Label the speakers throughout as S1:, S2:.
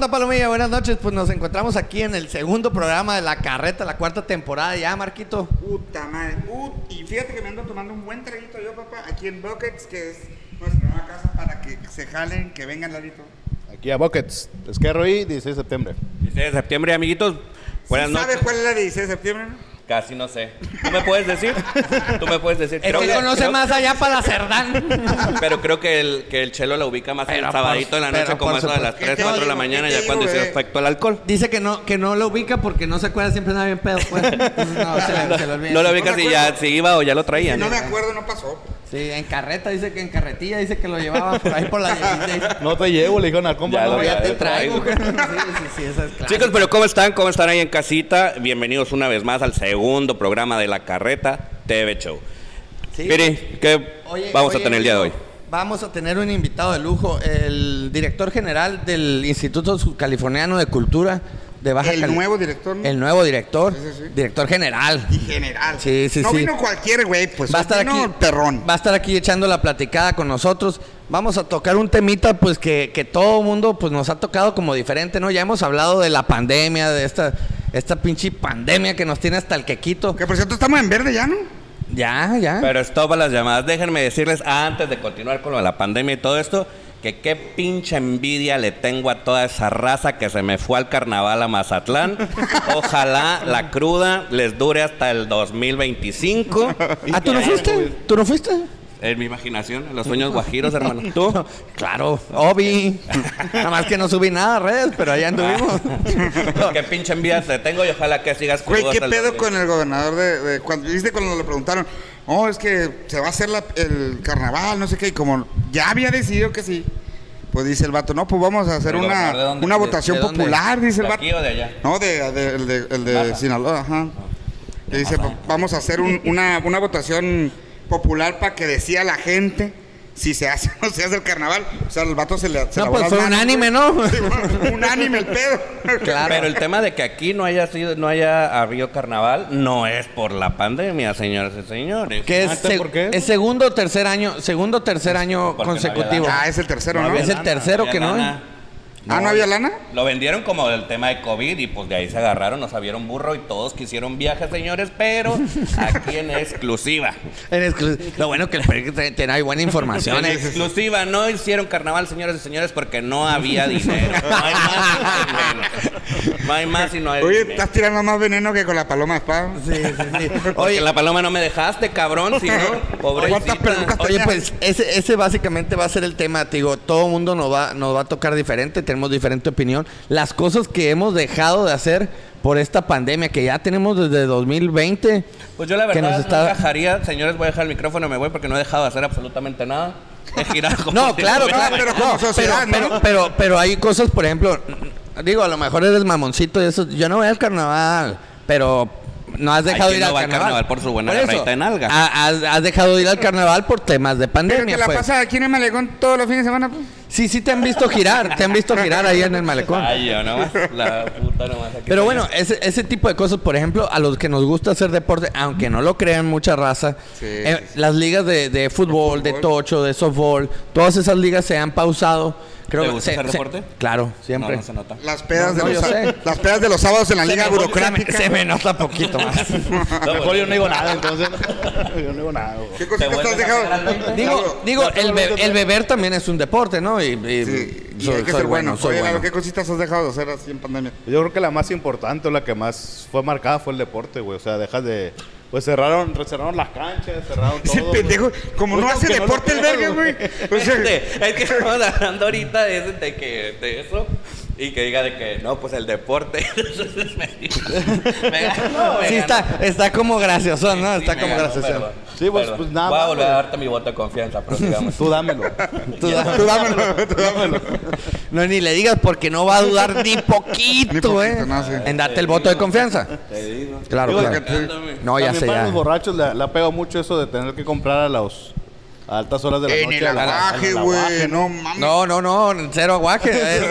S1: onda, Palomilla? Buenas noches. Pues nos encontramos aquí en el segundo programa de La Carreta, la cuarta temporada ya, Marquito.
S2: Puta madre. Ut- y fíjate que me ando tomando un buen traguito yo, papá, aquí en Buckets, que es nuestra nueva casa para que se jalen, que vengan, Larito.
S3: Aquí a Buckets, Esquerro y 16 de septiembre.
S4: 16 de septiembre, amiguitos. Buenas
S2: ¿Sí
S4: noches.
S2: ¿Sabes cuál es la de 16 de septiembre? no?
S4: Casi no sé. ¿Tú me puedes decir? ¿Tú me puedes decir?
S1: Es que
S4: Creo-
S1: conoce
S4: creo-
S1: más allá para la Cerdán.
S4: Pero creo que el, que el chelo la ubica más
S1: Pero
S4: el sabadito
S1: por-
S4: en la noche
S1: pero
S4: como
S1: por
S4: eso de las
S1: supuesto.
S4: 3,
S2: ¿Qué te
S4: 4 de la
S2: digo?
S4: mañana,
S2: ¿Qué te
S4: ya cuando
S2: digo,
S4: se
S2: bebé?
S4: efecto el alcohol.
S1: Dice que no, que no lo ubica porque no se acuerda, siempre anda bien pedo. Pues. Entonces, No, se le, se le olvida.
S4: No lo
S2: me
S4: si ya si iba o ya lo traía.
S2: Si ¿no? me acuerdo, no pasó.
S1: Sí, en carreta, dice que en carretilla, dice que lo llevaba por ahí por la 16.
S3: No te llevo, le dijeron al compa.
S4: Ya
S3: no,
S4: lo
S1: Ya
S4: ya
S1: te traigo.
S4: traigo.
S1: Sí, sí, sí, esa es clara.
S4: Chicos, pero ¿cómo están? ¿Cómo están ahí en casita? Bienvenidos una vez más al segundo programa de La Carreta TV Show.
S1: Sí.
S4: Piri, ¿qué
S1: Oye,
S4: vamos a tener el día de hoy?
S1: Vamos a tener un invitado de lujo, el director general del Instituto Californiano de Cultura de Baja
S2: El
S1: Cali-
S2: nuevo director. ¿no?
S1: El nuevo director,
S2: Sí, sí, sí.
S1: director general.
S2: Y general.
S1: Sí, sí,
S2: no
S1: sí.
S2: vino cualquier güey, pues.
S1: va a estar
S2: vino
S1: aquí
S2: perrón.
S1: va a estar aquí echando la platicada con nosotros vamos a tocar un temita pues que, que todo mundo pues nos ha tocado como diferente no ya hemos hablado de la pandemia de esta esta pinche pandemia que nos tiene hasta el quequito
S2: Que por cierto estamos en verde ya, ¿no?
S1: ya ya
S4: Pero stop a las llamadas. Déjenme decirles, antes de continuar con lo de la pandemia y todo esto, que qué pinche envidia le tengo a toda esa raza que se me fue al carnaval a Mazatlán. Ojalá la cruda les dure hasta el 2025.
S1: ah tú no fuiste tú no fuiste
S4: En mi imaginación, en los sueños guajiros, hermano. ¿Tú?
S1: claro Obi nada más que no subí nada a redes pero allá anduvimos
S4: qué pinche envidia te tengo y ojalá que sigas
S2: Güey, ¿qué pedo
S4: 2025.
S2: con el gobernador de, de- cuando viste cuando le preguntaron, oh, es que se va a hacer la- el carnaval, no sé qué, y como ya había decidido que sí, pues dice el vato, no, pues vamos a hacer
S4: ¿El gobernador de
S2: una,
S4: dónde?
S2: una
S4: ¿De-
S2: votación
S1: de
S2: popular, dice el
S4: ¿De
S2: vato.
S4: aquí o de allá?
S2: No, de, de- el de, el de. Sinaloa, ajá. Que dice, "Va- vamos a hacer un- una, una votación popular para que decida la gente si se hace o no se hace el carnaval. O sea, el vato se le se
S1: no pues fue un anime no
S2: Sí, fue un anime el pedo.
S1: Claro.
S4: Pero el tema de que aquí no haya sido, no haya habido carnaval, no es por la pandemia, señoras y señores.
S1: que es,
S3: Ah,
S1: se-
S3: ¿por qué?
S1: es segundo o tercer año segundo o tercer año
S4: Porque no había
S1: consecutivo
S2: Ah, es el tercero, ¿no?
S1: es el tercero que no
S4: lana.
S2: Ah, ¿no había lana?
S4: Lo vendieron como el tema de COVID y pues de ahí se agarraron, nos sabieron burro y todos quisieron viajes, señores, pero aquí en exclusiva.
S1: En exclu- Lo bueno que te- tiene ahí buena información.
S4: En
S1: eh.
S4: exclusiva, no hicieron carnaval, señores y señores, porque no había dinero. No hay más y no hay. No hay más y no hay
S2: Oye,
S4: dinero.
S2: estás tirando más veneno que con la paloma espada.
S1: Sí, sí, sí.
S4: Porque
S1: Oye,
S4: la paloma no me dejaste, cabrón, si no,
S2: ¿Cuántas
S4: pobrecita.
S2: preguntas
S1: oye, pues ese, ese básicamente va a ser el tema. Te digo, todo el mundo nos va, nos va a tocar diferente, tenemos diferente opinión. Las cosas que hemos dejado de hacer por esta pandemia que ya tenemos desde 2020.
S4: Pues yo la
S1: que
S4: verdad
S1: nos
S4: no
S1: está-
S4: dejaría, señores, voy a dejar el micrófono, me voy porque no he dejado de hacer absolutamente nada. He girado como
S1: No,
S4: si
S1: claro, claro.
S2: pero como
S1: No,
S2: sociedad,
S1: pero,
S2: ¿no?
S1: pero, pero, pero hay cosas, por ejemplo, digo, a lo mejor eres mamoncito y eso. Yo no voy al carnaval, pero no has dejado de ir
S4: no
S1: al
S4: va al
S1: carnaval.
S4: carnaval por su buena
S1: eso,
S4: de nalga?
S1: ha- Has, has dejado de ir al carnaval por temas de
S2: Pero
S1: pandemia.
S2: te la
S1: pues.
S2: pasa aquí en el malecón todos los fines de semana, pues.
S1: Sí, sí te han visto girar, te han visto girar ahí en el malecón.
S4: Ay, yo nomás, la puta nomás. aquí
S1: Pero bueno, ese, ese tipo de cosas, por ejemplo, a los que nos gusta hacer deporte, aunque no lo crean mucha raza,
S2: Sí,
S1: eh,
S2: sí, sí.
S1: las ligas de, de fútbol, de
S2: fútbol.
S1: tocho, de softball, todas esas ligas se han pausado. Creo
S4: ¿Te
S1: que
S4: gusta
S1: se-
S4: hacer
S1: se-
S4: deporte?
S1: Claro, siempre.
S4: No, no se nota.
S2: Las pedas,
S1: No,
S2: de, los, las pedas de los sábados en la liga
S1: Se
S2: burocrática.
S1: Se me, se me nota poquito más.
S3: Mejor yo no digo nada, entonces. yo no digo nada, güey.
S2: ¿Qué
S1: digo, digo el, be- el beber también es un deporte, ¿no? Y, y-
S2: Sí, y
S1: soy-
S2: hay que
S1: soy
S2: ser bueno.
S1: soy
S2: Oye,
S1: bueno.
S2: ¿qué cositas has dejado de hacer así en pandemia?
S3: Yo creo que la más importante o la que más fue marcada fue el deporte, güey. O sea, dejas de. Pues cerraron, cerraron las canchas, cerraron todo.
S2: Ese pendejo, como no hace
S3: no
S2: deporte
S3: lo
S2: el verga, güey. O sea,
S4: Fíjate, es que estamos hablando ahorita de, ese- de que de eso y que diga de que no, pues el deporte. me, me ganó, me
S1: Sí,
S4: ganó.
S1: está, está como gracioso, ¿no?
S4: Sí,
S1: está como gracioso.
S3: Sí, pues- pues nada
S4: Voy a volver a darte mi voto de confianza, pero sigamos.
S3: Tú dámelo.
S1: Tú da-
S2: tú dámelo, tú dámelo.
S1: No, ni le digas porque no va a dudar ni poquito,
S2: Ni poquito,
S1: ¿eh?
S2: no, sí.
S1: En darte el voto de confianza.
S4: Te digo.
S1: Claro,
S3: Digo,
S1: claro.
S3: que-
S1: No, ya sé,
S3: para
S1: ya.
S3: los borrachos le, le ha pegado mucho eso de tener que comprar a los a altas horas de la
S2: En
S3: noche.
S2: el aguaje, güey. No mames.
S1: No, no, no, cero aguaje. Es,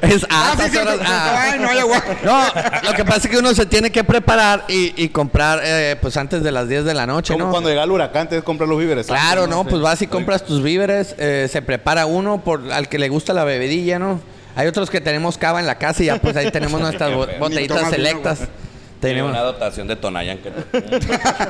S1: es, es a
S2: Ah, sí,
S1: altas horas. ah.
S2: ay, no hay aguaje.
S1: No, lo que pasa es que uno se tiene que preparar y, y comprar eh, pues antes de las 10 de la noche,
S3: Como
S1: ¿no?
S3: cuando llega el huracán, tienes que comprar los víveres.
S1: Claro,
S3: antes,
S1: no, pues vas y compras tus víveres, eh, se prepara uno por al que le gusta la bebedilla, ¿no? Hay otros que tenemos cava en la casa y ya pues ahí tenemos nuestras botellitas selectas.
S4: Tenemos una dotación de Tonayan que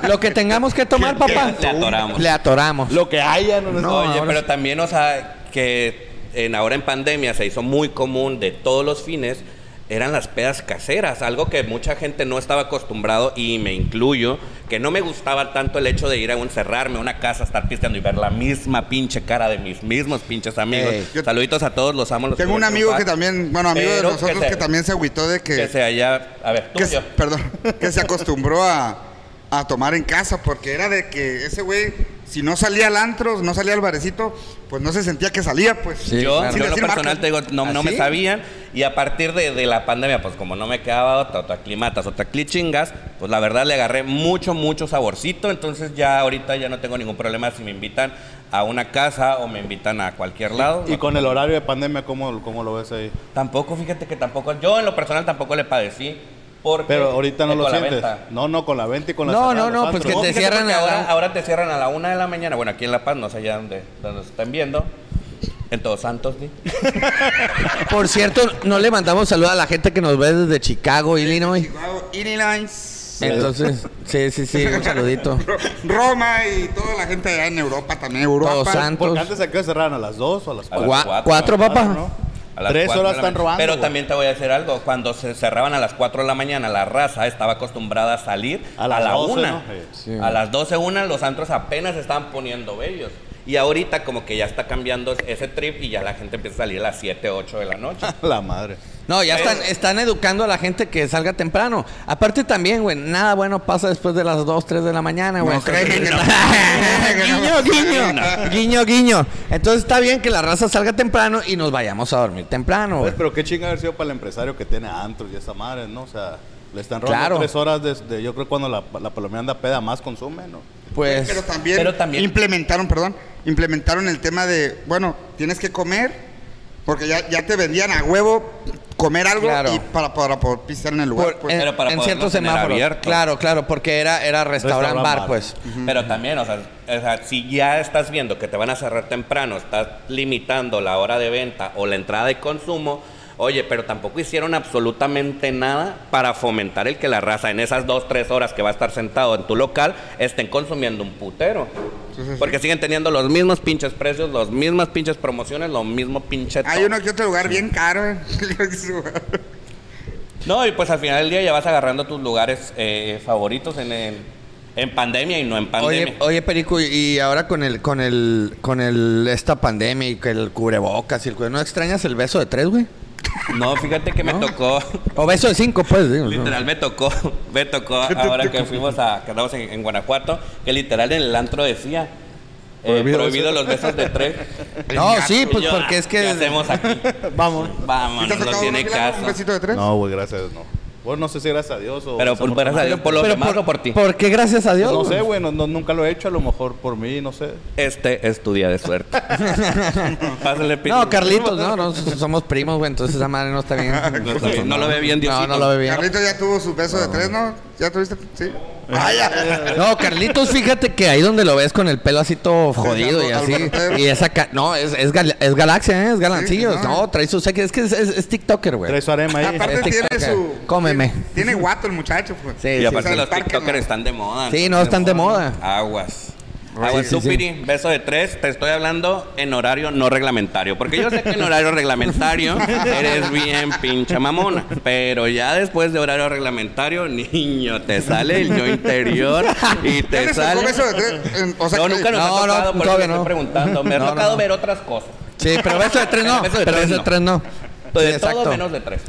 S1: lo que tengamos que tomar, papá.
S4: le atoramos.
S1: Le atoramos.
S3: Lo que haya, no,
S1: No,
S4: Oye, pero
S1: sí.
S4: también, o sea, que en, ahora en pandemia se hizo muy común de todos los fines, eran las pedas caseras, algo que mucha gente no estaba acostumbrado y me incluyo, que no me gustaba tanto el hecho de ir a un cerrarme a una casa, estar pisteando y ver la misma pinche cara de mis mismos pinches amigos.
S2: Yo-
S4: Saluditos a todos, los amo. Los
S2: Tengo un amigo que también, bueno, amigo de nosotros
S4: se-
S2: que también se agüitó de
S4: Que
S2: que,
S4: se haya... A ver, tú
S2: que
S4: y yo.
S2: se- perdón, que se acostumbró a, a tomar en casa porque era de que ese güey, si no salía al antro, no salía al barecito, pues no se sentía que salía, pues.
S1: Sí,
S4: yo,
S1: claro.
S4: yo en lo personal
S2: marcas.
S4: te digo, no, no
S1: ¿Ah,
S4: me
S1: sí?
S4: sabían. Y a partir de, de la pandemia, pues como no me quedaba otra, otra climatas, otra clichingas, pues la verdad le agarré mucho, mucho saborcito. Entonces ya ahorita ya no tengo ningún problema si me invitan a una casa o me invitan a cualquier lado.
S3: Y con el horario de pandemia, ¿cómo, cómo lo ves ahí?
S4: Tampoco, fíjate que tampoco, yo en lo personal tampoco le padecí. Porque
S3: Pero ahorita no
S4: eh,
S3: lo sientes. No, no, con la venta y con la
S1: No, no, no, pues que te cierran a la-
S4: ahora, ahora te cierran a la una de la mañana. Bueno, aquí en La Paz, no sé ya dónde, dónde se estén viendo. En Todos Santos, ¿sí?
S1: Por cierto, no le mandamos saludos a la gente que nos ve desde Chicago, Illinois.
S2: Chicago, Illinois,
S1: Entonces, sí, sí, sí, un saludito.
S2: Roma y toda la gente allá en Europa también, Europa.
S1: Todos santos.
S3: Porque antes se cerraran a las 2 o a las
S4: A
S3: 4.
S4: las
S1: Gua-
S4: cuatro.
S1: ¿Cuatro, papá?
S3: ¿no?
S4: A las
S3: Tres
S4: cuatro
S3: horas están robando,
S4: Pero
S3: güey.
S4: también te voy a decir algo. Cuando se cerraban a las 4 de la mañana, la raza estaba acostumbrada a salir a, la
S3: 12,
S4: 1.
S3: ¿no?
S1: Sí.
S4: A las 12, una, los antros apenas estaban poniendo bellos. Y ahorita como que ya está cambiando ese trip y ya la gente empieza a salir a las 7, 8 de la noche.
S3: La madre.
S1: No, ya están,
S4: Pero-
S1: están educando a la gente que salga temprano. Aparte también, güey, nada bueno pasa después de las 2, 3 de la mañana, güey.
S2: No
S1: guiño, guiño. Guiño, guiño. Entonces está bien que la raza salga temprano y nos vayamos a dormir temprano,
S3: Pues,
S1: güey.
S3: pero qué chinga haber sido para el empresario que tiene antros y esa madre, ¿no? O sea, le están robando
S1: Claro.
S3: tres horas desde, yo creo cuando la, la palomera anda peda más consume, ¿no?
S1: Pues,
S2: Pero también,
S4: Pero también-
S2: implementaron, perdón, implementaron el tema de, bueno, tienes que comer, porque ya, ya te vendían a huevo comer algo
S1: Claro.
S2: y para, para poder pisar en el lugar.
S1: por-
S2: pues.
S1: en,
S4: Pero para
S1: en
S4: poderlo
S1: ciertos
S4: tener
S1: semáforos.
S4: abierto.
S1: Claro, claro, porque era, era restaurant,
S3: Restaurant
S1: bar,
S3: bar.
S1: pues.
S4: Pero también, o sea, o sea, si ya estás viendo que te van a cerrar temprano, estás limitando la hora de venta o la entrada de consumo, oye, pero tampoco hicieron absolutamente nada para fomentar el que la raza en esas dos, tres horas que va a estar sentado en tu local estén consumiendo un putero. Porque siguen teniendo los mismos pinches precios, las mismas pinches promociones, lo mismo pinche...
S2: Hay uno que otro lugar bien caro. eh.
S4: No, y pues al final del día ya vas agarrando tus lugares eh, favoritos en, en, en pandemia y no en pandemia.
S1: Oye, oye, Perico, y- ahora con el, con el, con el, esta pandemia y que el cubrebocas y el ¿no extrañas el beso de tres, güey?
S4: No, fíjate que me tocó...
S1: O beso de cinco, pues, digo, ¿no?
S4: Literal me tocó, me tocó ahora que fuimos a, que andamos en, en Guanajuato, que literal en el antro decía eh,
S3: Prohibido
S4: prohibido, los besos de tres.
S1: No, sí, pues
S4: yo,
S1: porque es
S4: ¿qué
S1: que...
S4: hacemos aquí?
S3: Vamos.
S4: Vamos,
S2: ¿Y te ha
S4: no tiene caso.
S2: un besito de tres?
S3: No, güey, gracias, no. Bueno, no sé si gracias a Dios o...
S4: Pero por, gracias a Dios, por los
S1: Pero
S4: demás o por ti.
S1: ¿Por qué gracias a Dios?
S3: No sé, güey, no, no- nunca lo he hecho, a lo mejor por mí, no sé.
S4: Este es tu día de suerte. Pásale, Pito.
S1: No, Carlitos, no, no, somos primos, güey, entonces esa madre no está bien.
S4: No está bien, no lo ve bien,
S1: No,
S4: Diosito.
S1: no lo ve bien.
S2: Carlito ya tuvo su beso de tres, ¿no? ¿Ya tuviste? Sí. Vaya.
S1: No, Carlitos, fíjate que ahí donde lo ves con el pelo así todo jodido y así. Y esa ca- No, es, es, gal- es galaxia, ¿eh? Es galancillo.
S2: Sí,
S1: no.
S2: no.
S1: trae su. Es que es, es- es TikToker, güey.
S3: Trae su arema ahí.
S2: Aparte
S1: Es
S2: tiene su...
S1: Cómeme.
S2: Tiene, tiene guato el muchacho, pues.
S1: Sí,
S4: Y aparte
S2: sí.
S4: los TikTokers
S2: ¿no?
S4: están de moda.
S1: Sí, no, están de moda.
S4: Aguas.
S1: Sí,
S4: Aguas,
S1: sí, sí.
S4: Piri, beso de tres, te estoy hablando en horario no reglamentario. Porque yo sé que en horario reglamentario eres bien pinche mamona. Pero ya después de horario reglamentario, niño, te sale el yo interior y
S2: ¿Ya
S4: te sale.
S2: beso de tres? En- O sea,
S4: No,
S2: que-
S4: nunca nos
S1: No,
S4: ha
S1: no,
S4: tocado, por eso estoy
S1: no.
S4: preguntando. Me ha
S1: No, no,
S4: tocado
S1: no.
S4: ver otras cosas.
S1: Sí, pero beso de tres no.
S4: Beso de
S1: pero
S4: tres
S1: beso de
S4: no.
S1: tres no.
S4: De
S1: Sí,
S4: todo
S1: exacto.
S4: menos de tres.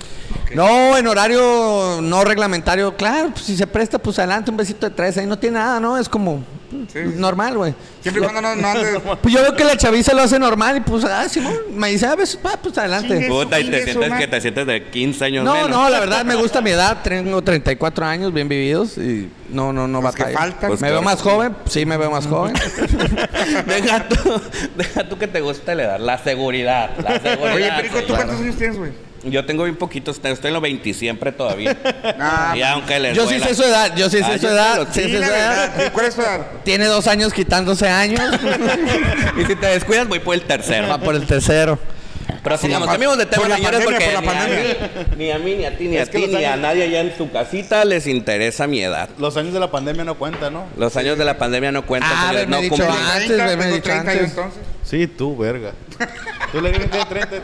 S1: No, en horario no reglamentario, claro, pues si se presta, pues adelante, un besito de tres, ahí no tiene nada, ¿no? Es como
S2: Sí.
S1: normal, güey.
S2: Siempre y cuando no, no andes...
S1: Pues yo veo que la chaviza lo hace normal y pues, ah, Simón, me dice, ah, ah, pues adelante.
S2: Chingue.
S4: Puta, y te sientes que te sientes de 15 años
S1: No,
S4: menos.
S1: no, la verdad me gusta mi edad, tengo 34 años bien vividos y no, no, no
S2: Los que
S1: batalla.
S2: faltan.
S4: Pues
S1: me veo
S4: claro.
S1: más joven, sí me veo más joven.
S4: deja, tú, deja tú que te guste la edad, la seguridad. La seguridad
S2: Oye, Perico, ¿tú cuántos años tienes, güey?
S4: Yo tengo bien poquitos, estoy en los 20 siempre todavía.
S2: Ah,
S4: y aunque les
S1: Yo sí sé su edad, yo sí
S4: Ah,
S1: sé
S4: yo
S1: su edad, sí
S2: Sí,
S1: su edad.
S2: ¿Cuál es tu edad?
S1: Tiene dos años quitándose años,
S4: Y si te descuidas, voy por el tercero.
S1: va por el tercero.
S4: Pero sigamos, cambiamos de tema,
S2: por la
S4: señores,
S2: pandemia,
S4: porque
S2: por la
S4: ni, a
S2: pandemia.
S4: mí, ni a mí, ni a ti, ni
S3: Es
S4: a ti, ni a nadie allá en su casita les interesa mi edad.
S3: Los años de la pandemia no cuentan, ¿no?
S4: Los años de la pandemia no cuentan,
S1: Ah,
S4: señores, no
S1: dicho antes,
S2: 30,
S1: me dicho
S2: 30 yo
S1: antes.
S2: entonces.
S3: Sí, tú, verga. Tú le dices que 30.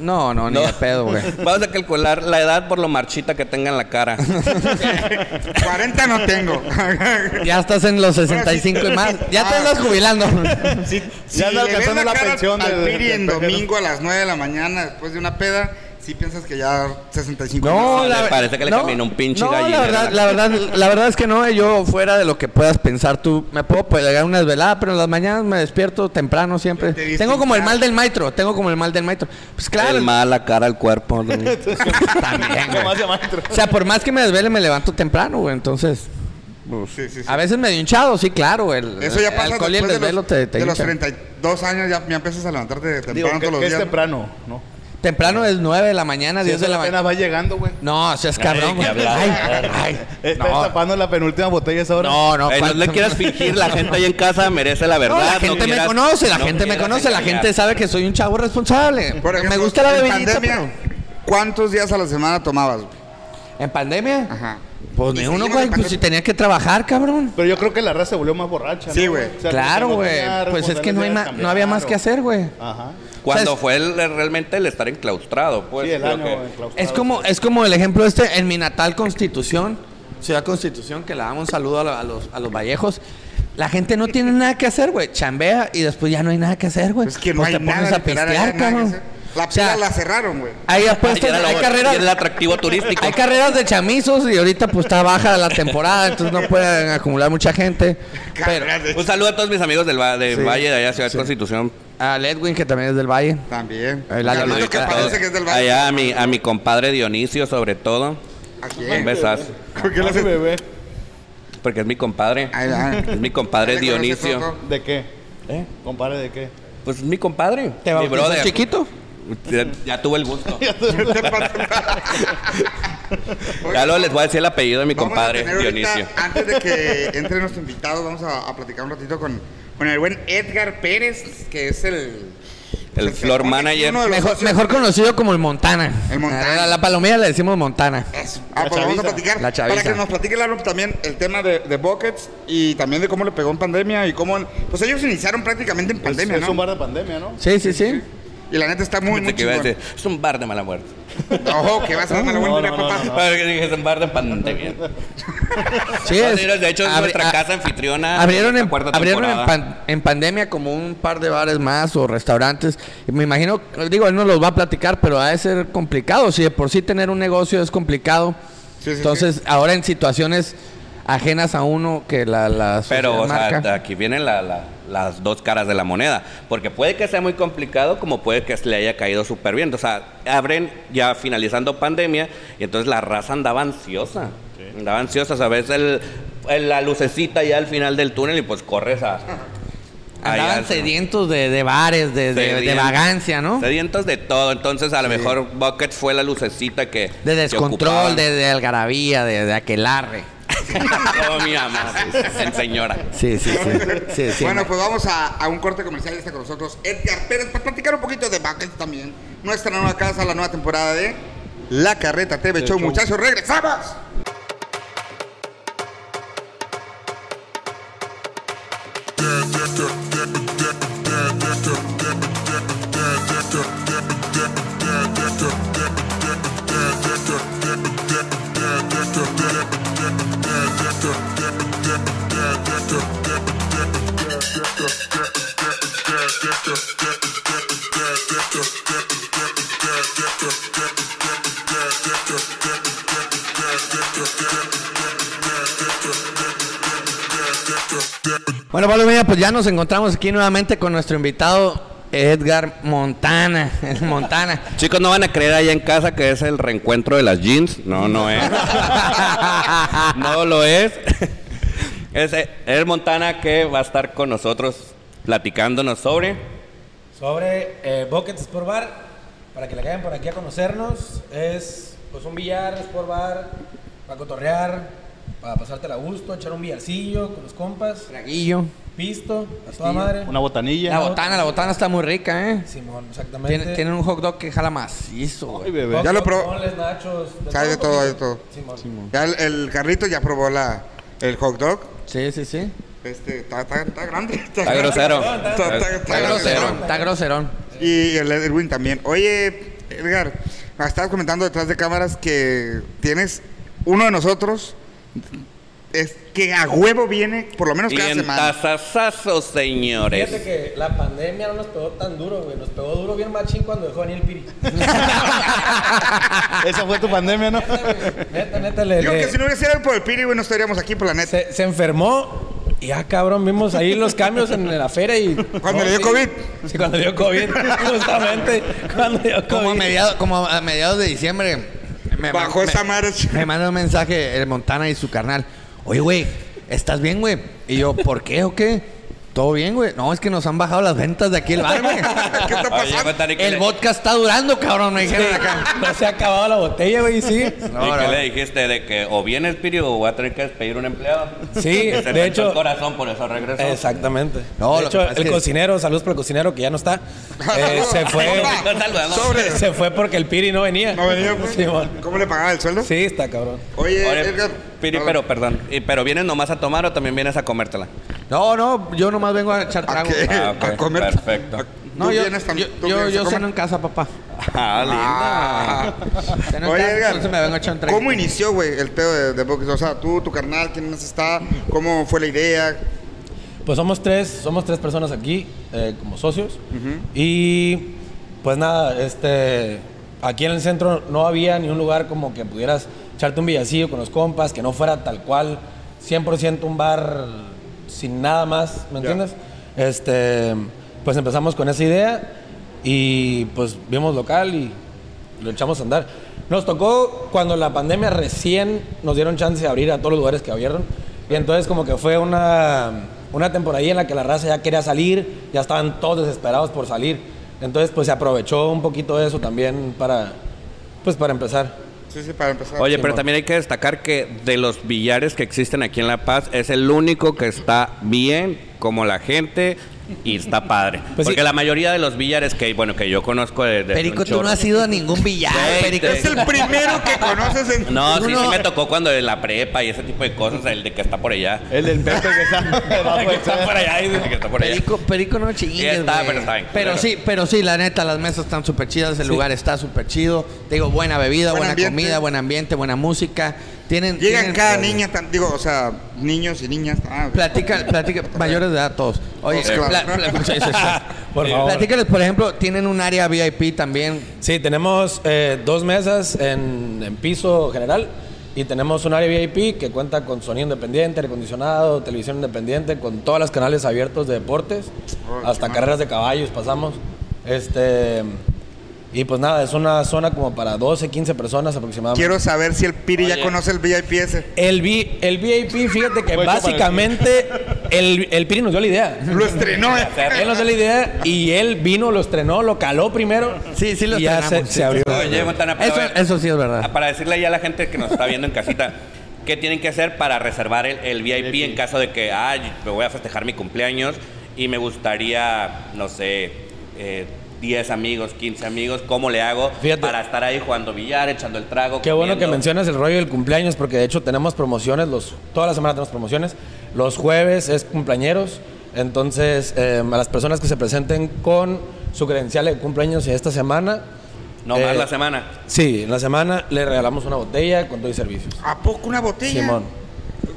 S1: No, no, ni
S4: No.
S1: de pedo, güey.
S4: Vamos a calcular la edad por lo marchita que tenga en la cara.
S2: 40 no tengo.
S1: Ya estás en los 65 y más. Ya te
S2: Ah.
S1: andas jubilando.
S2: Si,
S3: Ya anda
S2: le ves
S3: alcanzando la
S2: cara
S3: pensión
S2: al Piri
S3: del
S2: en domingo a las 9 de la mañana después de una peda, sí piensas que ya 65
S1: No,
S4: Me
S1: la
S4: parece que le caminó un pinche
S1: no, la verdad, la verdad, la verdad es que no, yo fuera de lo que puedas pensar tú, me puedo pegar unas veladas, pero en las mañanas me despierto temprano siempre.
S2: Te
S1: Tengo como el mal del maestro, tengo como el mal del maestro. Pues claro,
S4: El mal, la cara, el cuerpo. ¿no?
S1: también. O sea, por más que me desvele, me levanto temprano, güey, entonces...
S2: Sí, sí, sí.
S1: A veces medio hinchado, sí, claro. El,
S2: Eso ya
S1: el
S2: pasa
S1: alcohol y el
S2: después de
S1: desvelo
S2: los,
S1: te, te
S2: de los
S1: hinchan.
S2: 32 años ya, ya empiezas a levantarte temprano
S3: Digo, que,
S2: todos los
S3: que es
S2: días.
S3: temprano, ¿no?
S1: Temprano es 9 de la mañana,
S3: Si
S1: 10
S3: eso
S1: de la mañana.
S3: va llegando, güey.
S1: No, seas cabrón.
S4: qué
S1: güey.
S4: hablar.
S1: Ay, ay,
S3: Estás
S1: no.
S3: tapando la penúltima botella esa hora.
S1: No, no,
S4: Ey, no le quieras fingir, la gente ahí en casa merece la verdad.
S1: No, la gente me
S4: quieras-
S1: conoce, la
S4: no
S1: gente me conoce, la gente sabe que soy un chavo responsable.
S2: Por ejemplo,
S1: me gusta la pero-
S2: ¿cuántos días a la semana tomabas? güey?
S1: ¿En pandemia?
S2: Ajá.
S1: Pues ni uno, güey, pues si tenía que trabajar, cabrón.
S3: Pero yo creo que la raza se volvió más borracha.
S2: Sí,
S3: ¿no,
S2: güey.
S3: O sea,
S1: Claro, güey. Pues es que no, hay
S3: responsabilidades
S1: no había más que
S3: cambiar,
S1: hacer, güey.
S3: Ajá.
S4: Cuando
S1: O sea,
S4: fue el- realmente el estar enclaustrado, pues.
S3: Sí, el
S4: creo
S3: año
S4: que-
S3: enclaustrado,
S1: Es como, es como el ejemplo este en mi natal Constitución, Ciudad Constitución, que le damos un saludo a, la- a los, a los Vallejos. La gente no tiene nada que hacer, güey. Chambea y después ya no hay nada que hacer, güey.
S2: Es que no
S1: Pues
S2: hay
S1: te pones
S2: nada
S1: a pistear,
S2: hay nada que
S1: cabrón.
S2: La
S1: O sea,
S2: la cerraron, güey.
S1: Hay apuestas,
S4: lo-
S1: hay carreras.
S4: era el atractivo turístico.
S1: Hay carreras de chamizos y ahorita pues está baja la temporada, entonces no pueden acumular mucha gente. Pero
S4: Un saludo a todos mis amigos del va- de
S1: Sí.
S4: Valle de allá, Ciudad Constitución.
S1: a Edwin, que también es del Valle.
S2: También.
S1: El
S2: Carlito
S1: alemán
S2: que
S1: que
S2: parece que es del Valle.
S4: Allá a mi, a mi compadre Dionisio, sobre todo.
S2: ¿A
S4: Un
S2: quién?
S4: besazo.
S2: ¿Por qué le hace
S3: bebé.
S4: Porque es mi compadre.
S2: Ay, ay.
S4: Es mi compadre Dionisio.
S3: ¿De qué?
S4: ¿Eh?
S3: ¿Compadre de qué?
S4: Pues es mi compadre.
S1: ¿Te
S4: mi
S1: bautizó
S4: brother.
S1: chiquito?
S4: Ya, ya tuve el gusto. Ya luego les voy a decir el apellido de mi
S2: Vamos
S4: compadre
S2: ahorita,
S4: Dionisio.
S2: Antes de que entre nuestro invitado, vamos a, a platicar un ratito con, con el buen Edgar Pérez, que es el...
S4: El floor manager.
S1: Mejor, conocido como el Montana.
S2: El Montana.
S1: A la palomilla le decimos Montana.
S2: Eso. Ah,
S3: La
S2: pues vamos a platicar.
S1: La
S2: para que nos platique Lalo también el tema de, de Buckets y también de cómo le pegó en pandemia y cómo... Pues ellos iniciaron prácticamente en
S3: Es,
S2: pandemia,
S3: es
S2: ¿no?
S3: un bar de pandemia, ¿no?
S1: Sí, sí, sí.
S2: Y la neta está muy, muy
S4: que iba a
S2: chingón.
S4: decir, es un bar de mala muerte.
S2: Ojo, que vas a dar una buena
S3: No,
S2: idea,
S3: no, no,
S2: papá.
S3: no,
S4: Para que dije, es un bar de pandemia.
S1: Sí, es-
S4: de hecho, es
S1: abri-
S4: nuestra
S1: a-
S4: casa anfitriona.
S1: Abrieron, en, abrieron en,
S4: temporada.
S1: pan- en pandemia como un par de bares más o restaurantes. Y me imagino, digo, él no los va a platicar, pero ha de ser complicado. Si de por sí tener un negocio es complicado.
S2: Sí, sí,
S1: Entonces, ahora en situaciones ajenas a uno que la, la
S4: Pero, o sea,
S1: marca.
S4: aquí vienen la- la- las dos caras de la moneda. Porque puede que sea muy complicado, como puede que le haya caído súper bien. O sea, abren ya finalizando pandemia y entonces la raza andaba ansiosa. Andaba ansiosa, ¿sabes? El, el- la lucecita ya al final del túnel y pues corres a.
S1: Andaban
S4: allá,
S1: sedientos de, de bares, de, de- de vagancia, ¿no?
S4: Sedientos de todo. Entonces, a lo mejor Buckets fue la lucecita que.
S1: De descontrol, de, de algarabía, de, de aquelarre.
S4: Como mi mamá, sí, señora.
S1: Sí, sí, sí. sí, sí.
S2: bueno, pues vamos a, a un corte comercial. Está con nosotros Edgar Pérez para platicar un poquito de Buckets también. Nuestra nueva casa, la nueva temporada de La Carreta TV Show. Muchachos, regresamos.
S1: Bueno, Palomilla, pues ya nos encontramos aquí nuevamente con nuestro invitado Edgar Montana. El Montana.
S4: Chicos, no van a creer allá en casa que es el reencuentro de las jeans. No, no es. no lo es. Es eh, el Montana que va a estar con nosotros platicándonos sobre.
S5: Sobre eh, Buckets Sport Bar, para que le caigan por aquí a conocernos, es pues un billar, Sport Bar, para cotorrear, para pasártela a gusto, echar un billarcillo con los compas.
S1: Traguillo.
S5: pisto, a toda madre.
S3: Una botanilla.
S1: La botana, la botana está muy rica, ¿eh?
S5: Simón, exactamente.
S1: Tiene- Tienen un hot dog que jala macizo,
S3: Ay,
S1: güey.
S3: bebé.
S2: Ya lo probó. Sabe de todo, de todo.
S5: Simón.
S2: Ya el, el Carlito ya probó la, el hot dog.
S1: Sí, sí, sí.
S2: Este, está, está, está grande. Está,
S4: Está
S2: grande.
S4: grosero.
S2: Está, está- está
S1: Está groserón.
S2: Y el Edwin también. Oye, Edgar, me estabas comentando detrás de cámaras que tienes uno de nosotros es que a huevo viene por lo menos cada semana.
S4: tazazazos, señores.
S5: Fíjate que la pandemia no nos pegó tan duro, güey. Nos pegó duro bien machín cuando dejó venir el Piri.
S3: Esa fue tu pandemia, ¿no?
S5: Neta. Neta, neta, le,
S2: Digo
S5: le-
S2: que si no hubiera sido por el Piri, güey, no estaríamos aquí por la neta.
S5: se, se enfermó y ya, cabrón, vimos ahí los cambios en la feria y...
S2: Cuando le dio
S5: sí.
S2: COVID.
S5: Sí, cuando dio COVID, justamente. Cuando dio COVID.
S1: Como a mediados, como a mediados de diciembre. Me,
S2: Bajó
S1: me-
S2: esa madre.
S1: Me manda un mensaje el Montana y su carnal. Oye, güey, ¿estás bien, güey? Y yo, ¿por qué o qué? ¿Todo bien, güey? No, es que nos han bajado las ventas de aquí el bar, güey.
S2: ¿Qué está pasando?
S1: El
S4: le-
S1: vodka está durando, cabrón, me dijeron acá.
S5: No se ha acabado la botella, güey, sí.
S1: No,
S4: ¿Y qué
S1: no.
S4: le dijiste? De que o viene el Piri o voy a tener que despedir un empleado.
S5: Sí,
S4: Se
S5: de
S4: le
S5: hecho-
S4: el corazón, por eso regresó.
S5: Exactamente.
S1: No,
S5: de hecho, el
S1: que-
S5: cocinero, saludos para el cocinero que ya no está. eh, se fue.
S2: Sobre.
S5: se fue porque el Piri no venía.
S2: No venía, pues. ¿Cómo le pagaba el sueldo?
S5: Sí, está cabrón.
S2: Oye,
S4: Oye,
S2: Edgar.
S4: Piri,
S2: no,
S4: pero perdón. ¿Y, ¿Pero vienes nomás a tomar o también vienes a comértela?
S1: No, no, yo nomás vengo a echar
S2: ¿A
S1: trago.
S2: qué?
S4: Ah,
S2: A comer.
S4: perfecto.
S2: A-
S1: No, yo,
S2: vienes tam-
S1: yo, yo,
S2: a
S1: ceno en casa, papá.
S4: Ah, linda.
S2: Ah.
S1: Ceno en
S2: Oye,
S1: casa,
S2: Edgar,
S1: entonces me vengo a echar un.
S2: ¿Cómo inició, güey, el pedo de, de Box? O sea, tú, tu carnal, ¿quién más está? ¿Cómo fue la idea?
S5: Pues somos tres, somos tres personas aquí eh, como socios. Y pues nada, este, aquí en el centro no había ni un lugar como que pudieras echarte un villacillo con los compas, que no fuera tal cual, 100% un bar sin nada más, ¿me entiendes? Este, pues empezamos con esa idea y pues vimos local y lo echamos a andar. Nos tocó cuando la pandemia recién nos dieron chance de abrir a todos los lugares que abrieron. Y entonces como que fue una, una temporada en la que la raza ya quería salir, ya estaban todos desesperados por salir. Entonces pues se aprovechó un poquito de eso también para, pues para empezar.
S2: Sí, sí, para empezar.
S4: Oye, pero también hay que destacar que de los billares que existen aquí en La Paz, es el único que está bien, como la gente, y está padre.
S5: Pues
S4: Porque
S5: sí.
S4: la mayoría de los billares que, bueno, que yo conozco de... de
S1: Perico, tú no has ido a ningún billar,
S4: Sí,
S1: Perico.
S2: Es el primero que conoces en...
S4: No, sí,
S1: Uno-
S4: sí me tocó cuando en la prepa y ese tipo de cosas, el de que está por allá.
S3: El del Pepe que está debajo del
S4: está por allá, dice que está por allá.
S1: Perico, Perico no chingues,
S4: está, pero está bien
S1: Pero
S4: culero.
S1: sí, pero sí, la neta, las mesas están súper chidas, el lugar está súper chido. Te digo, buena bebida,
S2: Buen
S1: buena
S2: ambiente.
S1: comida, buen ambiente, buena música. Tienen,
S2: Llegan
S1: tienen-
S2: cada niña, tan- digo, o sea, niños y niñas. Ah,
S1: Platica, platica, mayores de edad todos. Oye,
S2: Todos,
S1: pla-
S2: claro.
S1: pla- sí.
S5: Por
S1: Eh,
S5: favor.
S1: Platícales, por ejemplo, tienen un área VIP también.
S5: Sí, tenemos eh, dos mesas en, en piso general y tenemos un área VIP que cuenta con sonido independiente, aire acondicionado, televisión independiente, con todos los canales abiertos de deportes,
S2: Oh,
S5: hasta carreras de caballos pasamos. Este, y pues nada, es una zona como para 12, 15 personas aproximadamente.
S2: Quiero saber si el Piri ya conoce el VIP ese.
S5: El, vi- el VIP, fíjate que básicamente el, el Piri nos dio la idea.
S2: Lo estrenó, ¿eh?
S5: Él nos dio la idea y él vino, lo estrenó, lo caló primero.
S1: Sí, sí lo
S5: y ya se,
S1: estrenamos,
S5: se
S1: sí.
S5: abrió.
S4: Oye, Montana, pero
S1: Eso,
S4: ver,
S1: eso sí es verdad.
S4: Ah, Para decirle ya a la gente que nos está viendo en casita, ¿qué tienen que hacer para reservar el, el VIP en caso de que, ay, me voy a festejar mi cumpleaños y me gustaría, no sé, eh, 10 amigos, 15 amigos, ¿cómo le hago
S5: Fíjate.
S4: para estar ahí jugando billar, echando el trago?
S5: Qué bueno que mencionas el rollo del cumpleaños, porque de hecho tenemos promociones, los, toda la semana tenemos promociones. Los jueves es cumpleañeros, entonces eh, a las personas que se presenten con su credencial de cumpleaños esta semana.
S4: No más
S5: eh,
S4: la semana.
S5: Sí, en la semana le regalamos una botella con todo y servicios.
S2: ¿A poco una botella?
S5: Simón.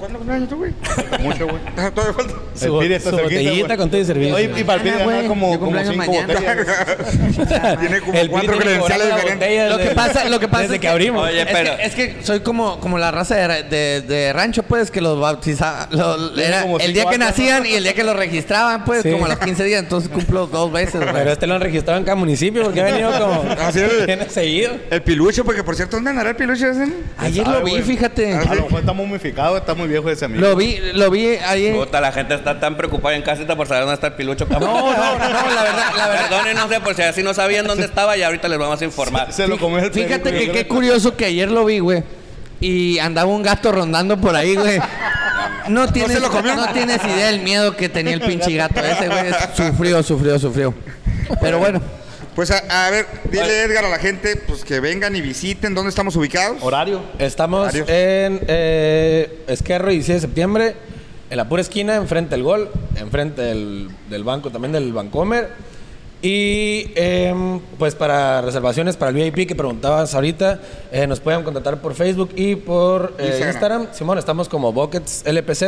S2: ¿Cuándo cumpleaños tú, güey?
S3: Mucho, güey.
S2: Todavía falta.
S5: Su
S3: cerquita,
S5: botellita
S3: güey.
S5: con todo y servicios.
S3: Oye, y para el Piri
S1: güey.
S3: como, como cinco
S1: mañana.
S3: botellas.
S2: Tiene como
S5: El
S2: cuatro
S5: que
S2: credenciales diferentes.
S1: Lo que
S5: desde-
S1: pasa, lo que pasa
S5: desde
S1: es
S5: que abrimos.
S4: Oye,
S1: es,
S4: pero-
S1: que, es que soy como, como la raza de, de- de rancho, pues, que los bautizaban. lo- era el día que nacían y el día que los registraban, pues,
S5: Sí.
S1: como a los 15 días. Entonces cumplo dos veces, güey.
S5: Pero este lo han registrado en cada municipio porque ha venido como
S2: Así es.
S5: bien seguido.
S2: El pilucho, porque por cierto, ¿dónde andará el pilucho ese?
S1: Ayer lo vi, fíjate.
S2: Ah,
S3: A lo mejor está momificado, está muy viejo ese amigo.
S1: Lo vi, lo vi ahí.
S4: Puta, la gente está tan preocupada en casita por saber dónde está el pilucho.
S1: No, no, no, no, la verdad, la verdad.
S4: No sé, por si así no sabían dónde estaba y ahorita les vamos a informar.
S3: Se lo comió el
S1: Fíjate
S3: perico,
S1: que qué curioso que ayer lo vi, güey. Y andaba un gato rondando por ahí, güey. No tienes,
S2: se lo comió?
S1: no tienes idea del miedo que tenía el pinche gato. Ese güey sufrió, sufrió, sufrió. Pero bueno,
S2: Pues a, a ver, dile Edgar a la gente pues que vengan y visiten. ¿Dónde estamos ubicados?
S3: Horario.
S5: Estamos en eh, Esquerro, 16 de septiembre, en la pura esquina, enfrente del gol, enfrente del, del banco, también del Bancomer. Y em, pues para reservaciones para el VIP que preguntabas ahorita, eh, nos pueden contactar por Facebook y por eh,
S2: Instagram.
S5: Instagram. Simón, estamos como Buckets LPZ.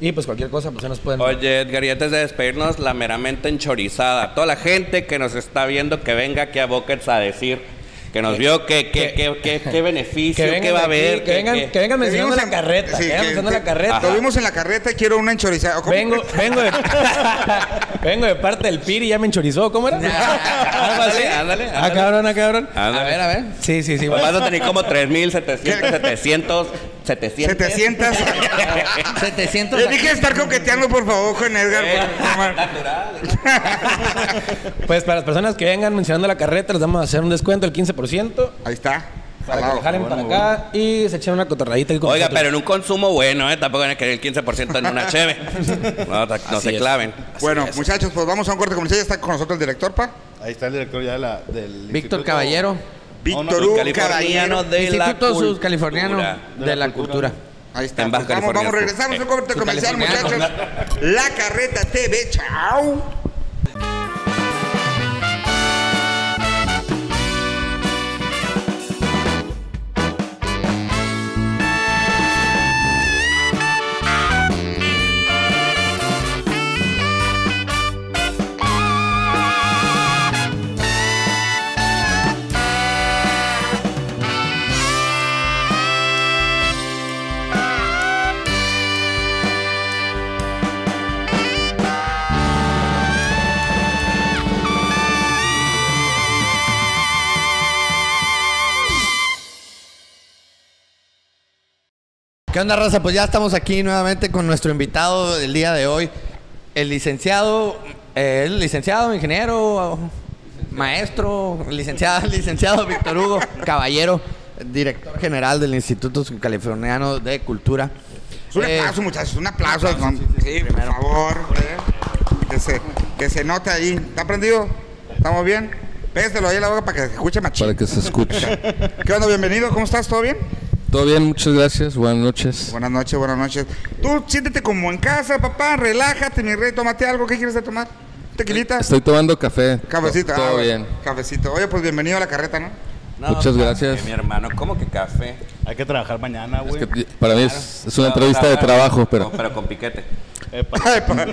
S5: Y pues cualquier cosa, pues ya nos pueden.
S4: Oye, Edgar, y antes de despedirnos, la meramente enchorizada. Toda la gente que nos está viendo que venga aquí a Buckets a decir que nos vio qué qué qué qué qué beneficio, qué va a haber,
S5: que, vengan, que vengan mencionando
S2: vimos
S5: la
S2: en-
S5: carreta.
S2: sí,
S5: que vengan
S2: que-
S5: mencionando la carreta.
S2: Lo vimos en la carreta y quiero una enchorizada.
S5: Vengo, vengo de, vengo de parte del Piri, ya me enchorizó, ¿cómo era? Algo así.
S4: Ándale, ándale,
S5: Ah, cabrón, ah, cabrón.
S4: Ándale.
S1: a ver, a ver.
S5: Sí, sí, sí.
S4: Vas a tener como 3.700, 700, 700.
S2: 700.
S1: 700.
S2: Le dije estar coqueteando, por favor, con Edgar.
S4: Eh,
S2: por-
S4: natural.
S5: Pues para las personas que vengan mencionando la carreta, les vamos a hacer un descuento del 15%
S2: Ahí está.
S5: para que
S2: Jalado.
S5: le jalen para acá y se echen una cotorradita.
S4: Oiga,
S5: nosotros.
S4: pero en un consumo bueno, ¿eh? Tampoco van a querer el 15% en una cheve. No, se
S5: es.
S4: claven.
S2: Bueno, muchachos, pues vamos a un corte comercial. Ya está con nosotros el director, pa.
S3: Ahí está el director ya de la, del
S1: Víctor
S3: Instituto-
S1: Caballero.
S2: Víctor Hugo
S4: Californiano
S2: Caballero.
S4: de la
S1: Instituto
S4: Cultura.
S1: Sudcaliforniano de la Cultura.
S2: Ahí está.
S4: En Baja
S2: Pues vamos, vamos, regresamos a un corte comercial, muchachos. La Carreta TV. Chao.
S1: ¿Qué onda, raza? Pues ya estamos aquí nuevamente con nuestro invitado del día de hoy, el licenciado, eh, el licenciado, ingeniero, maestro, licenciado, licenciado Víctor Hugo Caballero, director general del Instituto Californiano de Cultura.
S2: Es un
S1: Eh,
S2: aplauso, muchachos. Un aplauso. Sí, por favor. eh. Que se, que se note ahí. ¿Está prendido? ¿Estamos bien? Pégaselo ahí a la boca para que se escuche machín.
S6: para que se escuche.
S2: ¿Qué onda? Bienvenido. ¿Cómo estás? ¿Todo bien?
S6: Todo bien, muchas gracias. Buenas noches.
S2: Buenas noches, buenas noches. Tú siéntete como en casa, papá. Relájate, mi rey. Tómate algo. ¿Qué quieres de tomar? ¿Tequilita?
S6: Estoy tomando café.
S2: Cafecito.
S6: Todo
S2: ah,
S6: bien.
S2: Cafecito. Oye, pues bienvenido a la carreta, ¿no?
S4: No,
S6: Muchas
S4: café,
S6: gracias.
S4: Mi hermano, ¿cómo que café?
S3: Hay que trabajar mañana,
S6: Es
S3: güey.
S6: que para mí es, es una entrevista de trabajo,
S4: no,
S6: pero...
S4: pero con piquete.
S3: Epa.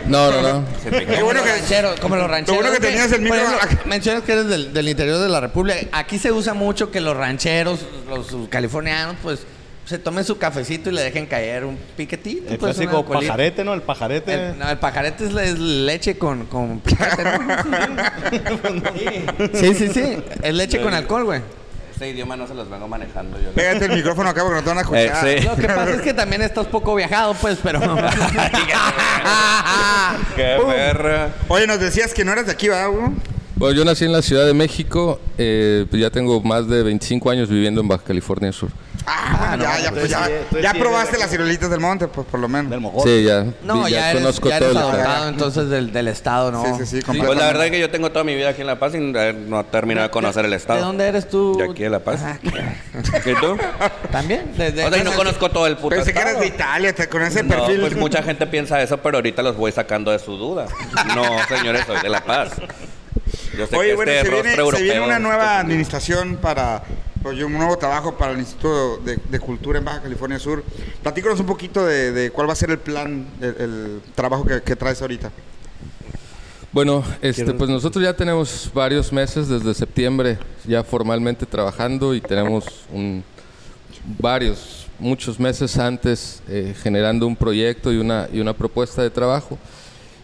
S6: No, no, no.
S2: Qué bueno que...
S1: como los rancheros.
S2: bueno que tenías el micro-
S1: ejemplo, mencionas que eres del, del interior de la República. Aquí se usa mucho que los rancheros, los californianos, pues se tomen su cafecito y le dejen caer un piquetito.
S3: El
S1: pues,
S3: clásico pajarete, ¿no? El pajarete.
S1: El, no, el pajarete es, la- es leche con, con piquete, ¿no? Sí, sí, sí. Es leche con alcohol, güey.
S4: Este idioma no se los vengo manejando yo.
S2: Pégate el micrófono acá porque no te van a escuchar.
S4: Eh, sí.
S1: Lo que pasa es que también estás poco viajado, pues, pero...
S4: ¡Qué perra!
S2: Oye, nos decías que no eras de aquí, ¿verdad, Hugo?
S6: Bueno, yo nací en la Ciudad de México. eh, pues ya tengo más de 25 años viviendo en Baja California Sur.
S2: Ah, bueno, ya, ya, pues ya,
S3: sí, entonces
S2: ya
S3: sí
S2: probaste
S3: eres-
S2: las ciruelitas del monte, pues por lo menos.
S3: Del mojón.
S6: Sí, ya.
S1: No,
S6: vi-
S1: ya, eres,
S6: conozco
S1: ya
S6: todo
S1: eres
S6: el estado.
S1: adoptado entonces del, del estado, ¿no?
S2: Sí, sí, sí,
S4: Pues la verdad es que yo tengo toda mi vida aquí en La Paz y eh, no termino de conocer el estado.
S1: ¿De dónde eres tú?
S4: De aquí de La Paz.
S1: Ah, ¿qué-
S4: ¿Y tú?
S1: ¿También? Desde
S4: O sea, y no conozco todo el puto
S2: Pensé que eras
S4: estado.
S2: de Italia, te- con ese
S4: No,
S2: perfil.
S4: pues mucha gente piensa eso, pero ahorita los voy sacando de su duda. No, señores, soy de La Paz. Yo sé
S2: Oye,
S4: que
S2: bueno,
S4: este
S2: se viene,
S4: rostro europeo...
S2: se viene una nueva administración para, pues, un nuevo trabajo para el Instituto de, de Cultura en Baja California Sur. Platícanos un poquito de, de cuál va a ser el plan, el, el trabajo que, que traes ahorita.
S6: Bueno, este, pues nosotros ya tenemos varios meses desde septiembre ya formalmente trabajando y tenemos un, varios, muchos meses antes eh, generando un proyecto y una, y una propuesta de trabajo.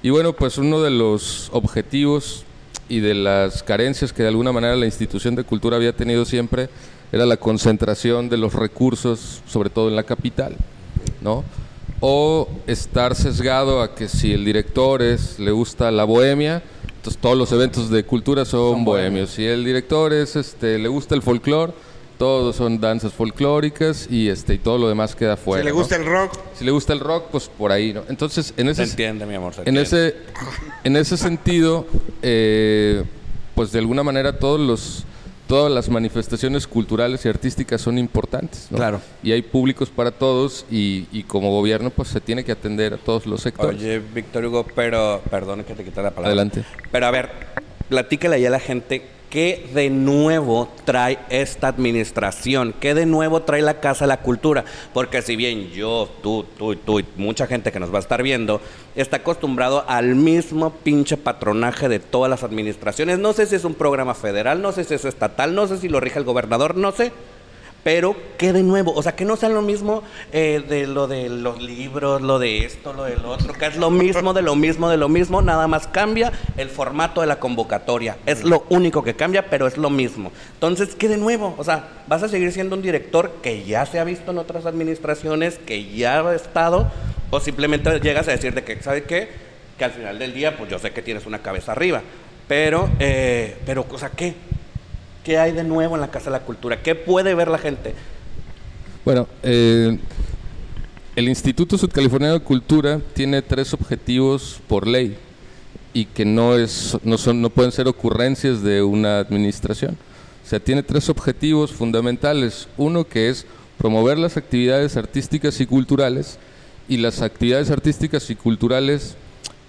S6: Y bueno, pues uno de los objetivos y de las carencias que de alguna manera la institución de cultura había tenido siempre era la concentración de los recursos, sobre todo en la capital, ¿no? O estar sesgado a que si el director es, le gusta la bohemia, entonces todos los eventos de cultura son, bohemios. Si el director es, este, le gusta el folclore, Todos son danzas folclóricas y este y todo lo demás queda fuera.
S2: Si le
S6: ¿no?
S2: gusta el rock,
S6: Si le gusta el rock, pues por ahí, ¿no? Entonces, en
S4: Se
S6: ese,
S4: entiende, mi amor. se
S6: en
S4: entiende.
S6: ese, en ese sentido, eh, pues de alguna manera todos los, todas las manifestaciones culturales y artísticas son importantes, ¿no?
S1: Claro.
S6: Y hay públicos para todos y, y como gobierno, pues se tiene que atender a todos los sectores.
S4: Oye, Víctor Hugo, pero perdón que te quite la palabra.
S6: Adelante.
S4: Pero a ver, platícale ahí a la gente qué de nuevo trae esta administración, qué de nuevo trae la Casa de la Cultura. Porque si bien yo, tú, tú tú y mucha gente que nos va a estar viendo está acostumbrado al mismo pinche patronaje de todas las administraciones. No sé si es un programa federal, no sé si es estatal, no sé si lo rige el gobernador, no sé. Pero que de nuevo, o sea, que no sea lo mismo eh, de lo de los libros, lo de esto, lo del otro, que es lo mismo, de lo mismo, de lo mismo, nada más cambia el formato de la convocatoria. Es lo único que cambia, pero es lo mismo. Entonces, ¿qué de nuevo? O sea, vas a seguir siendo un director que ya se ha visto en otras administraciones, que ya ha estado, o simplemente llegas a decir de que, ¿sabes qué? Que al final del día, pues yo sé que tienes una cabeza arriba, pero, eh, pero, o sea, ¿qué? ¿Qué hay de nuevo en la Casa de la Cultura? ¿Qué puede ver la gente?
S6: Bueno, eh, el Instituto Sudcaliforniano de Cultura tiene tres objetivos por ley y que no, es, no, son, no pueden ser ocurrencias de una administración. O sea, tiene tres objetivos fundamentales. Uno que es promover las actividades artísticas y culturales y las actividades artísticas y culturales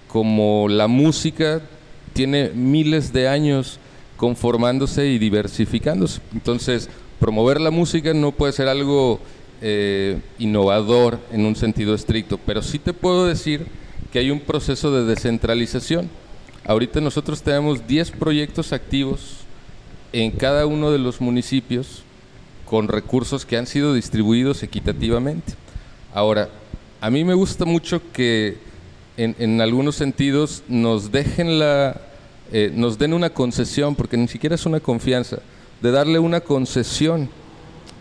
S6: como la música tiene miles de años conformándose y diversificándose. Entonces, promover la música no puede ser algo eh, innovador en un sentido estricto, pero sí te puedo decir que hay un proceso de descentralización. Ahorita nosotros tenemos 10 proyectos activos en cada uno de los municipios con recursos que han sido distribuidos equitativamente. Ahora, a mí me gusta mucho que en, en algunos sentidos nos dejen la, eh, nos den una concesión, porque ni siquiera es una confianza, de darle una concesión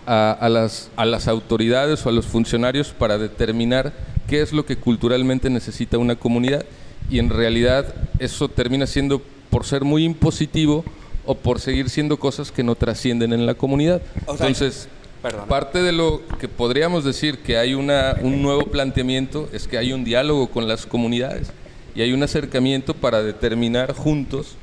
S6: a, a las, a las autoridades o a los funcionarios para determinar qué es lo que culturalmente necesita una comunidad. Y en realidad eso termina siendo, por ser muy impositivo, o por seguir siendo cosas que no trascienden en la comunidad.
S4: O sea,
S6: Entonces,
S4: perdón.
S6: parte de lo que podríamos decir que hay una, un nuevo planteamiento es que hay un diálogo con las comunidades y hay un acercamiento para determinar juntos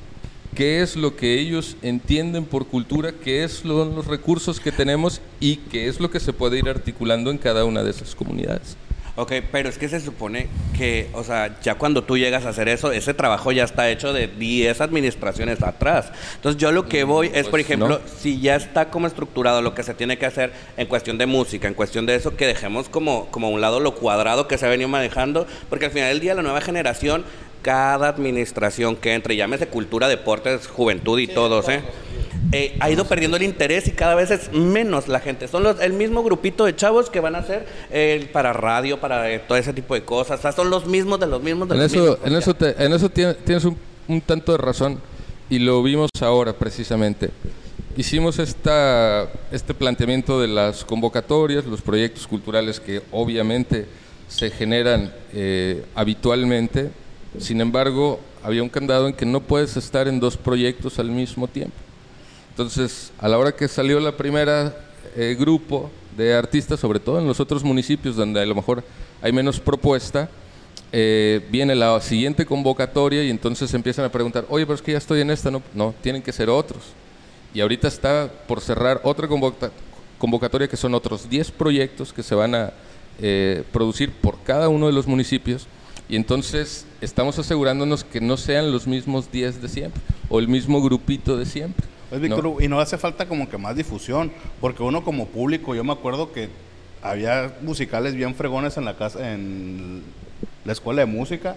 S6: qué es lo que ellos entienden por cultura, qué es lo- los recursos que tenemos y qué es lo que se puede ir articulando en cada una de esas comunidades.
S4: Ok, pero es que se supone que, o sea, ya cuando tú llegas a hacer eso, ese trabajo ya está hecho de 10 administraciones atrás. Entonces yo lo que voy es, por
S6: pues,
S4: ejemplo,
S6: no.
S4: si ya está como estructurado lo que se tiene que hacer en cuestión de música, en cuestión de eso, que dejemos como, como a un lado lo cuadrado que se ha venido manejando, porque al final del día la nueva generación, cada administración que entre, llámese cultura, deportes, juventud y todos, ¿eh? Eh, ha ido perdiendo el interés y cada vez es menos la gente. Son los, el mismo grupito de chavos que van a hacer eh, para radio, para eh, todo ese tipo de cosas. O sea, son los mismos de los mismos de
S6: En
S4: los
S6: eso,
S4: mismos.
S6: en eso, te- en eso tie- tienes un, un tanto de razón y lo vimos ahora precisamente. Hicimos esta, este planteamiento de las convocatorias, los proyectos culturales que obviamente se generan eh, habitualmente. Sin embargo, había un candado en que no puedes estar en dos proyectos al mismo tiempo. Entonces, a la hora que salió la primera eh, grupo de artistas, sobre todo en los otros municipios donde a lo mejor hay menos propuesta, eh, viene la siguiente convocatoria y entonces empiezan a preguntar, oye, pero es que ya estoy en esta, no, no, tienen que ser otros. Y ahorita está por cerrar otra convoca- convocatoria que son otros 10 proyectos que se van a eh, producir por cada uno de los municipios y entonces estamos asegurándonos que no sean los mismos 10 de siempre o el mismo grupito de siempre.
S3: Pues,
S6: ¿no?
S3: Y no hace falta como que más difusión, porque uno como público, yo me acuerdo que había musicales bien fregones en la casa, en la escuela de música,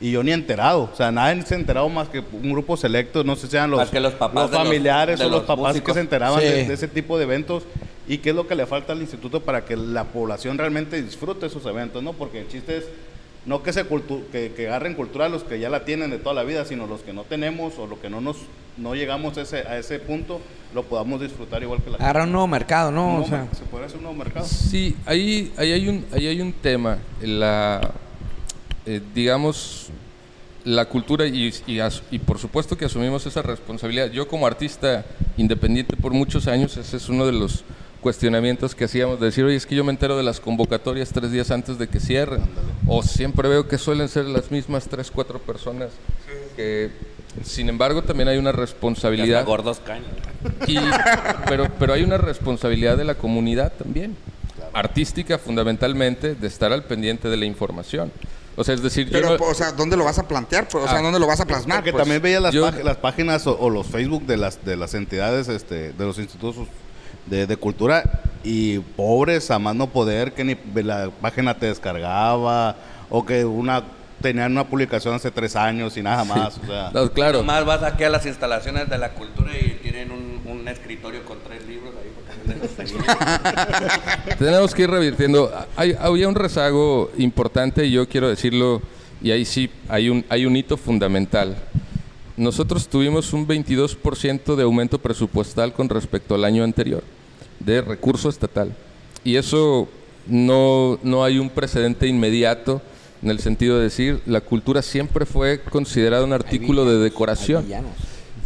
S3: y yo ni enterado, o sea, nadie se ha enterado más que un grupo selecto, no sé si sean los,
S4: papás de los-
S3: familiares
S4: de
S3: o los
S4: los
S3: papás
S4: músicos.
S3: que se enteraban
S1: Sí.
S3: de, de ese tipo de eventos, y qué es lo que le falta al instituto para que la población realmente disfrute esos eventos, ¿no? Porque el chiste es no que se cultu- que, que agarren cultura a los que ya la tienen de toda la vida, sino los que no tenemos o los que no nos no llegamos a ese, a ese punto, lo podamos disfrutar igual que la
S1: Agarra un nuevo mercado, ¿no? O sea,
S3: se puede hacer un nuevo mercado.
S6: Sí, ahí, ahí, hay, un, ahí hay un tema. La, eh, digamos, la cultura y, y as- y por supuesto que asumimos esa responsabilidad. Yo como artista independiente por muchos años, ese es uno de los cuestionamientos que hacíamos, de decir, oye, es que yo me entero de las convocatorias tres días antes de que cierren, o siempre veo que suelen ser las mismas tres, cuatro personas, que sin embargo también hay una responsabilidad.
S4: Gordos caños.
S6: Y- pero, pero hay una responsabilidad de la comunidad también, artística fundamentalmente, de estar al pendiente de la información. O sea, es decir, yo
S2: Pero,
S6: no-
S2: o sea, ¿dónde lo vas a plantear? Pues, o sea,
S6: Ah.
S2: ¿dónde lo vas a plasmar?
S3: Porque
S2: pues?
S3: también veía las,
S6: yo-
S3: las páginas o, o los Facebook de las de las entidades, este, de los institutos de, de cultura y pobres a más no poder que ni la página te descargaba o que una tenían una publicación hace tres años y nada más. O sea,
S6: no, claro,
S4: Nomás vas aquí a las instalaciones de la cultura y tienen un, un escritorio con tres libros ahí.
S6: tenemos que ir revirtiendo. Hay, había un rezago importante y yo quiero decirlo, y ahí sí hay un, hay un hito fundamental. Nosotros tuvimos un 22% de aumento presupuestal con respecto al año anterior de recurso estatal. Y eso no, no hay un precedente inmediato en el sentido de decir, la cultura siempre fue considerada un artículo de decoración.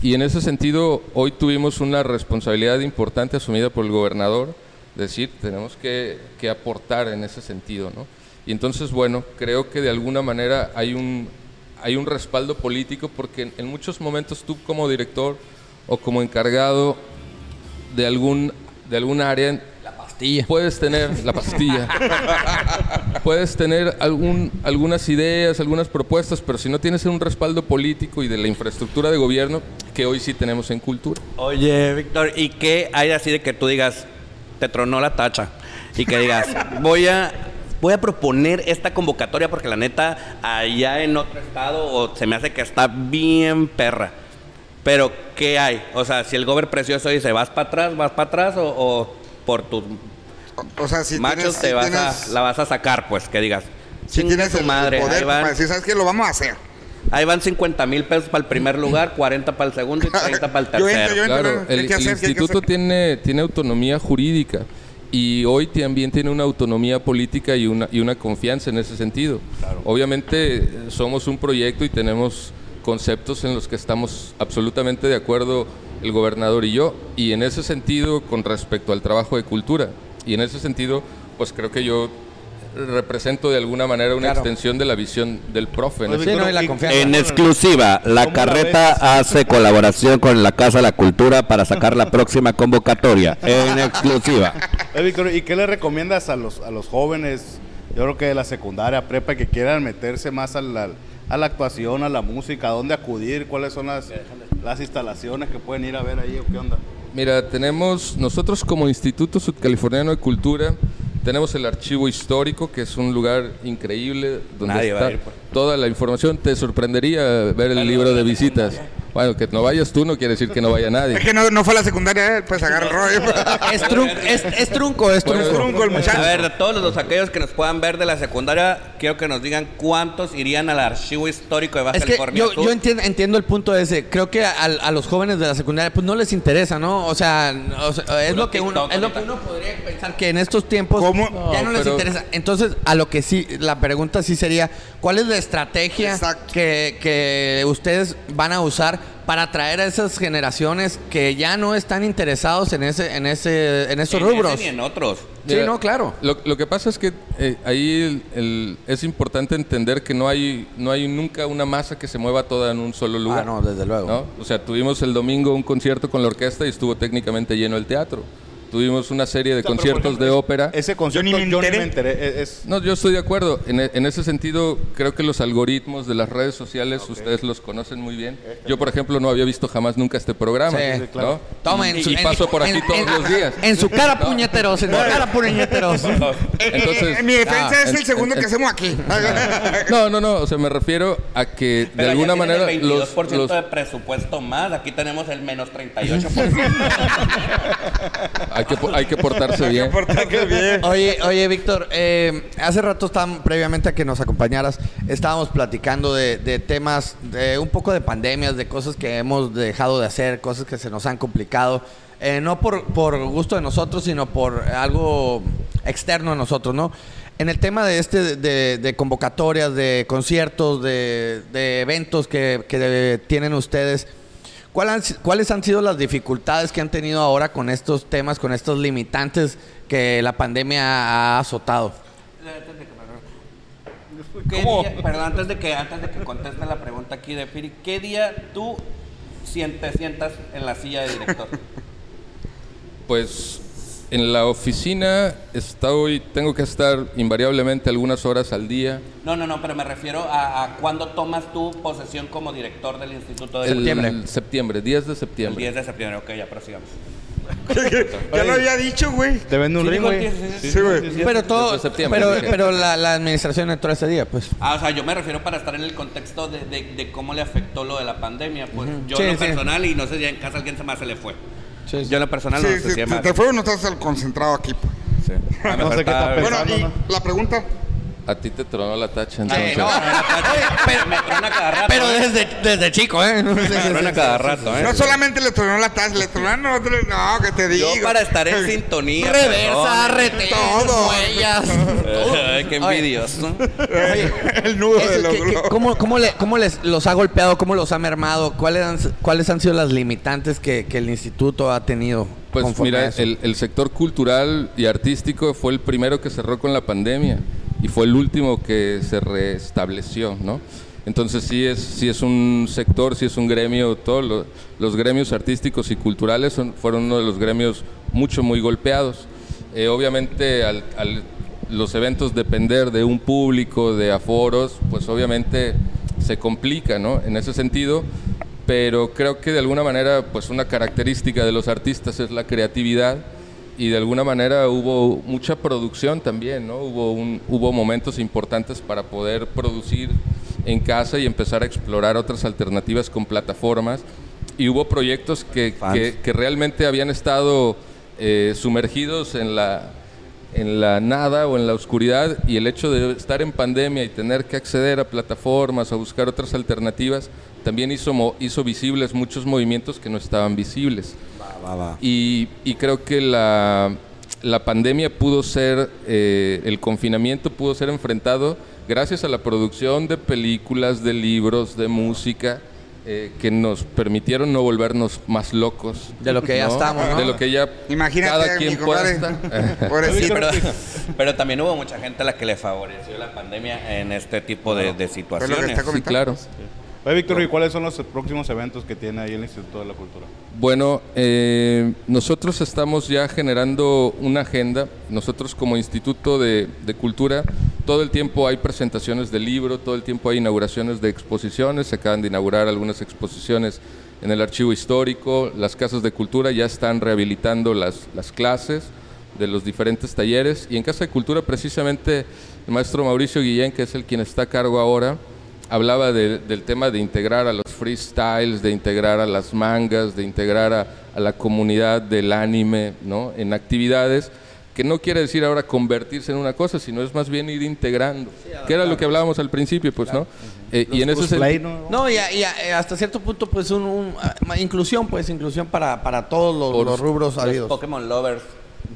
S6: Y en ese sentido, hoy tuvimos una responsabilidad importante asumida por el gobernador, decir, tenemos que, que aportar en ese sentido, ¿no? Y entonces, bueno, creo que de alguna manera hay un, hay un respaldo político porque en, en muchos momentos tú como director o como encargado de algún, de algún área... La pastilla. Puedes tener la pastilla. puedes tener algún, algunas ideas, algunas propuestas, pero si no tienes un respaldo político y de la infraestructura de gobierno, que hoy sí tenemos en cultura.
S4: Oye, Víctor, ¿y qué hay así de que tú digas, te tronó la tacha? Y que digas, voy a, voy a proponer esta convocatoria porque la neta, allá en otro estado, o se me hace que está bien perra. Pero, ¿qué hay? O sea, si el gober precioso dice, ¿vas para atrás, vas para atrás o, o por tus
S2: O sea, si
S4: machos
S2: tienes,
S4: te
S2: si
S4: vas
S2: tienes,
S4: a, la vas a sacar? Pues que digas,
S2: si
S4: "Chingue
S2: tienes el,
S4: madre,
S2: el poder
S4: van,
S2: para decir, ¿sabes qué? Lo vamos a hacer.
S4: ahí van 50 mil pesos para el primer lugar, 40 para el segundo y 30 para el
S2: Yo
S4: tercero.
S2: entro, yo entro.
S6: Claro,
S2: ¿qué hay
S6: el,
S2: que
S6: el
S2: que
S6: instituto tiene, tiene autonomía jurídica y hoy también tiene una autonomía política y una, y una confianza en ese sentido. Obviamente eh, somos un proyecto y tenemos conceptos en los que estamos absolutamente de acuerdo el gobernador y yo, y en ese sentido con respecto al trabajo de cultura, y en ese sentido pues creo que yo represento de alguna manera una
S1: Claro.
S6: extensión de la visión del profe. ¿no?
S3: Oye,
S1: Sí, no, la.
S4: En exclusiva, la
S3: ¿Cómo la
S4: carreta hace colaboración con la Casa de la Cultura para sacar la próxima convocatoria. En exclusiva.
S3: Eh, Víctor, ¿y qué le recomiendas a los, a los jóvenes, yo creo que de la secundaria, prepa, que quieran meterse más a la, a la actuación, a la música, a dónde acudir, cuáles son las, las instalaciones que pueden ir a ver ahí o qué onda?
S6: Mira, tenemos, nosotros como Instituto Sudcaliforniano de Cultura, tenemos el archivo histórico, que es un lugar increíble, donde
S4: Nadie va
S6: está
S4: a ir, pues.
S6: toda la información. Te sorprendería ver el libro de visitas. Bueno, que no vayas tú no quiere decir que no vaya nadie.
S2: Es que no, no fue a la secundaria, eh, pues agarra el rollo.
S1: Es, trun- es, es trunco, es
S6: Bueno,
S1: trunco.
S2: trunco el muchacho.
S4: A ver, de todos los aquellos que nos puedan ver de la secundaria, quiero que nos digan cuántos irían al archivo histórico de Baja
S1: Es que
S4: California
S1: yo, entiendo, entiendo el punto ese. Creo que a, a los jóvenes de la secundaria pues no les interesa, ¿no? O sea, o sea, es lo que uno es lo que uno podría pensar que en estos tiempos
S2: ¿Cómo?
S1: ya no,
S6: No,
S1: les
S6: pero-
S1: interesa. Entonces, a lo que sí la pregunta sí sería, ¿cuál es la estrategia que ustedes van a usar para atraer a esas generaciones que ya no están interesados en ese en ese en esos
S4: en ese
S1: rubros?
S4: Ni en otros.
S1: Sí,
S6: Mira,
S1: no, claro.
S6: Lo, lo que pasa es que eh, ahí el- el- es importante entender que no hay, no hay nunca una masa que se mueva toda en un solo lugar.
S1: Ah, no, desde luego.
S6: ¿no? O sea, tuvimos el domingo un concierto con la orquesta y estuvo técnicamente lleno el teatro. Tuvimos una serie de
S3: O sea,
S6: conciertos
S3: ejemplo,
S6: de ópera.
S3: Ese concierto
S2: Yo ni me
S3: yo ni me enteré. Es, es-
S6: No, yo estoy de acuerdo. En, e- en ese sentido, creo que los algoritmos de las redes sociales, ustedes los conocen muy bien. Yo, por ejemplo, no había visto jamás nunca este programa.
S1: Sí,
S6: ¿no?
S3: claro.
S1: Tomen
S6: y,
S1: su-
S6: y paso por aquí
S1: en-
S6: todos
S1: en-
S6: los días.
S1: En su cara puñeteros, en su cara puñeteros.
S6: Entonces,
S2: en mi defensa
S6: ah,
S2: es el segundo
S6: en-
S2: que hacemos aquí.
S6: No, no, no. O sea, me refiero a que de
S4: Pero allá
S6: alguna manera
S4: el
S6: los,
S4: 22%
S6: los-
S4: de presupuesto más. Aquí tenemos el menos 38%.
S6: hay, que, po- hay que portarse bien.
S1: Oye, oye, Víctor, eh, hace rato estábamos, previamente a que nos acompañaras, estábamos platicando de, de temas, de un poco de pandemias, de cosas que hemos dejado de hacer, cosas que se nos han complicado, eh, no por, por gusto de nosotros, sino por algo externo a nosotros, ¿no? En el tema de este de, de convocatorias, de conciertos, de, de eventos que, que tienen ustedes, ¿cuál han ¿cuáles han sido las dificultades que han tenido ahora con estos temas, con estos limitantes que la pandemia ha azotado?
S4: ¿Qué día- perdón, antes de que antes de que conteste la pregunta aquí de Piri, ¿qué día tú sien- te sientas en la silla de director?
S6: Pues en la oficina estoy, tengo que estar invariablemente algunas horas al día.
S4: No, no, no, pero me refiero a, a cuándo tomas tu posesión como director del Instituto de
S6: El
S1: Septiembre.
S6: septiembre, 10 de
S4: El
S6: septiembre.
S4: 10 de septiembre, ok, ya prosigamos.
S2: Ya lo había dicho, güey.
S3: Te vende un
S4: Sí,
S3: ring, güey.
S4: sí,
S2: güey.
S1: Pero todo, pero, pero la, la administración entró ese día, pues.
S4: Ah, o sea, yo me refiero para estar en el contexto de, de- de cómo le afectó lo de la pandemia. Pues yo
S1: Sí,
S4: en lo
S1: sí.
S4: personal, y no sé si en casa alguien se más se le fue.
S1: Sí, sí.
S4: Yo en lo personal no
S2: Sí,
S4: sé
S2: sí,
S4: si
S2: te, te fue o no estás al concentrado aquí. pues.
S4: Sí. Me
S3: No sé qué está
S2: Bueno,
S3: Pensando,
S2: y la pregunta.
S6: A ti te tronó la tacha entonces.
S1: no,
S4: pero me trona cada rato.
S1: pero
S4: ¿eh?
S1: desde, desde chico, ¿eh?
S4: Me trona cada rato, ¿eh?
S2: No solamente le tronó la taza, le tronaron otro. No, que te digo.
S4: Yo para estar en sintonía.
S1: Reversa,
S4: perdón.
S1: rete,
S2: Todo.
S1: huellas.
S4: Ay, qué envidioso.
S1: Oye,
S2: El nudo de los
S1: ¿qué- qué-
S2: globos.
S1: ¿cómo, cómo, le- cómo les los ha golpeado? ¿Cómo los ha mermado? ¿Cuáles han, cuáles han sido las limitantes que, que el instituto ha tenido?
S6: Pues mira, el, el sector cultural y artístico fue el primero que cerró con la pandemia y fue el último que se restableció, ¿no? Entonces sí es, sí es un sector, sí es un gremio, todos lo- los gremios artísticos y culturales fueron uno de los gremios mucho, muy golpeados. Eh, obviamente al los eventos depender de un público, de aforos, pues obviamente se complica, ¿no? En ese sentido, pero creo que de alguna manera, pues una característica de los artistas es la creatividad y de alguna manera hubo mucha producción también, ¿no? Hubo, un, hubo momentos importantes para poder producir en casa y empezar a explorar otras alternativas con plataformas y hubo proyectos que, que, que realmente habían estado eh, sumergidos en la, en la nada o en la oscuridad y el hecho de estar en pandemia y tener que acceder a plataformas, a buscar otras alternativas, también hizo, hizo visibles muchos movimientos que no estaban visibles. Y, y creo que la, la pandemia pudo ser, eh, el confinamiento pudo ser enfrentado gracias a la producción de películas, de libros, de música, eh, que nos permitieron no volvernos más locos.
S1: De lo que ya estamos, ¿no?
S6: De lo que ya
S2: Imagínate,
S6: cada quien.
S2: Pobrecito.
S4: Pero, pero también hubo mucha gente a la que le favoreció la pandemia en este tipo de, situaciones.
S6: Sí, claro.
S3: Víctor, ¿y cuáles son los próximos eventos que tiene ahí el Instituto de la Cultura?
S6: Bueno, eh, nosotros estamos ya generando una agenda. Nosotros como Instituto de, de Cultura, todo el tiempo hay presentaciones de libro, todo el tiempo hay inauguraciones de exposiciones. Se acaban de inaugurar algunas exposiciones en el Archivo Histórico. Las casas de cultura ya están rehabilitando las, las clases de los diferentes talleres. Y en Casa de Cultura, precisamente, el maestro Mauricio Guillén, que es el quien está a cargo ahora, hablaba de- del tema de integrar a los freestyles, de integrar a las mangas, de integrar a, a la comunidad del anime, ¿no? En actividades que no quiere decir ahora convertirse en una cosa, sino es más bien ir integrando, que era lo que hablábamos al principio, pues, ¿no? Eh, y en ese
S3: Cosplay,
S6: sentido,
S3: ¿no?
S1: No, y, a- y a- eh, hasta cierto punto, pues, un, un- ah, inclusión, pues, inclusión para, para todos los,
S6: Por-
S1: los rubros
S4: Los
S1: habidos.
S4: Pokémon Lovers.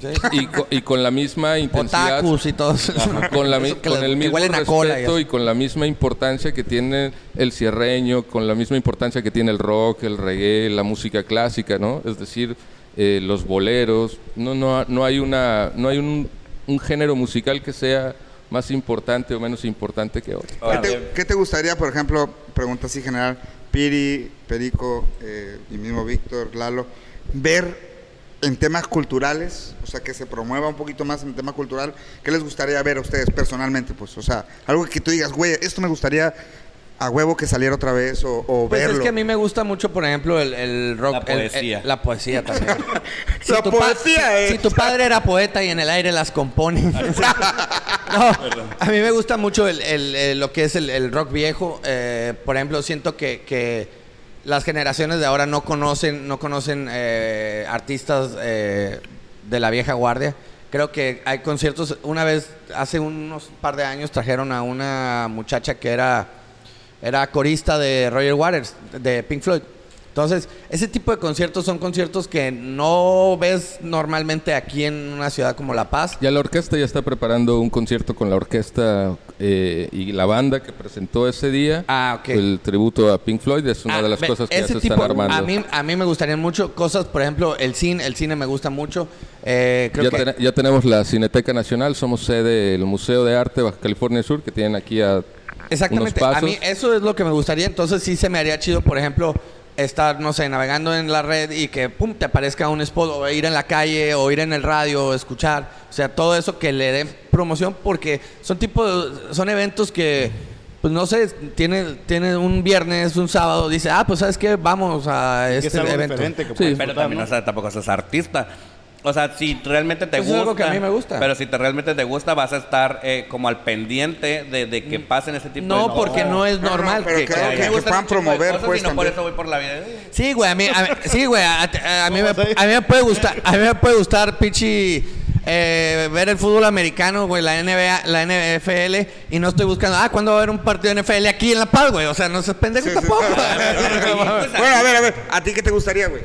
S1: Sí.
S6: y, co- y con la misma intensidad,
S1: Otakus y todos.
S6: con, la
S1: que
S6: con el mismo respeto
S1: cola y
S6: con la misma importancia que tiene el cierreño, con la misma importancia que tiene el rock, el reggae, la música clásica, ¿no? Es decir, eh, los boleros. No, no, no hay, una, no hay un, un género musical que sea más importante o menos importante que otro.
S2: ¿Qué te, qué te gustaría, por ejemplo, pregunta así general, Piri, Perico eh, y mismo Víctor, Lalo, ver en temas culturales, o sea, que se promueva un poquito más en tema cultural, ¿qué les gustaría ver a ustedes personalmente? Pues, o sea, algo que tú digas, güey, esto me gustaría a huevo que saliera otra vez o, o
S1: Pues
S2: verlo.
S1: es que a mí me gusta mucho, por ejemplo, el, el rock.
S4: La
S1: el- el-
S4: poesía.
S1: la poesía también.
S2: La
S1: tu pa-
S2: poesía, eh.
S1: Si tu padre era poeta y en el aire las compone. no, a mí me gusta mucho el, el- el- lo que es el, el rock viejo. Eh, por ejemplo, siento que, que las generaciones de ahora no conocen, no conocen eh, artistas eh, de la vieja guardia. Creo que hay conciertos. Una vez, hace unos par de años, trajeron a una muchacha que era, era corista de Roger Waters, de Pink Floyd. Entonces, ese tipo de conciertos son conciertos que no ves normalmente aquí en una ciudad como La Paz.
S6: Ya la orquesta ya está preparando un concierto con la orquesta eh, y la banda que presentó ese día.
S1: Ah, ok.
S6: El tributo a Pink Floyd es una
S1: Ah,
S6: de las cosas que ya se
S1: tipo,
S6: están armando.
S1: A mí, a mí me gustarían mucho cosas, por ejemplo, el cine, el cine me gusta mucho. Eh, creo
S6: ya,
S1: que
S6: ya tenemos la Cineteca Nacional, somos sede del Museo de Arte Baja California Sur, que tienen aquí a
S1: Exactamente. A mí eso es lo que me gustaría. Entonces sí se me haría chido, por ejemplo, estar, no sé, navegando en la red y que, pum, te aparezca un spot o ir en la calle o ir en el radio o escuchar. O sea, todo eso que le den promoción porque son tipo, de- son eventos que, pues no sé, tiene, tiene un viernes, un sábado, dice, ah, pues sabes qué, vamos a
S3: que
S1: este
S3: es algo
S1: evento.
S3: diferente que
S6: Sí.
S4: Pero también,
S3: ¿no?
S4: o sea, tampoco seas artista. O sea, si realmente te
S1: Pues es
S4: gusta.
S1: algo que a mí me gusta.
S4: Pero si te realmente te gusta, vas a estar eh, como al pendiente de, de que pasen ese tipo de
S1: No, porque no es
S2: No, no,
S1: normal.
S2: pero
S1: que-
S2: que-
S1: que-
S2: que- puedan promover,
S4: cosas
S2: pues,
S4: y no por
S2: también.
S4: eso voy por la vida.
S1: Sí, güey, a mí, a sí, güey, a, a- a mí me,
S3: ¿Cómo vas a
S1: mí me puede gustar, a mí me puede gustar, pichi, eh, ver el fútbol americano, güey, la NBA, la NFL, y no estoy buscando, ah, ¿cuándo va a haber un partido de NFL aquí en La Paz, güey? O sea, no seas pendejo
S2: Sí, sí.
S1: tampoco.
S2: Bueno, a ver, a ver, ¿a ti qué te gustaría, güey?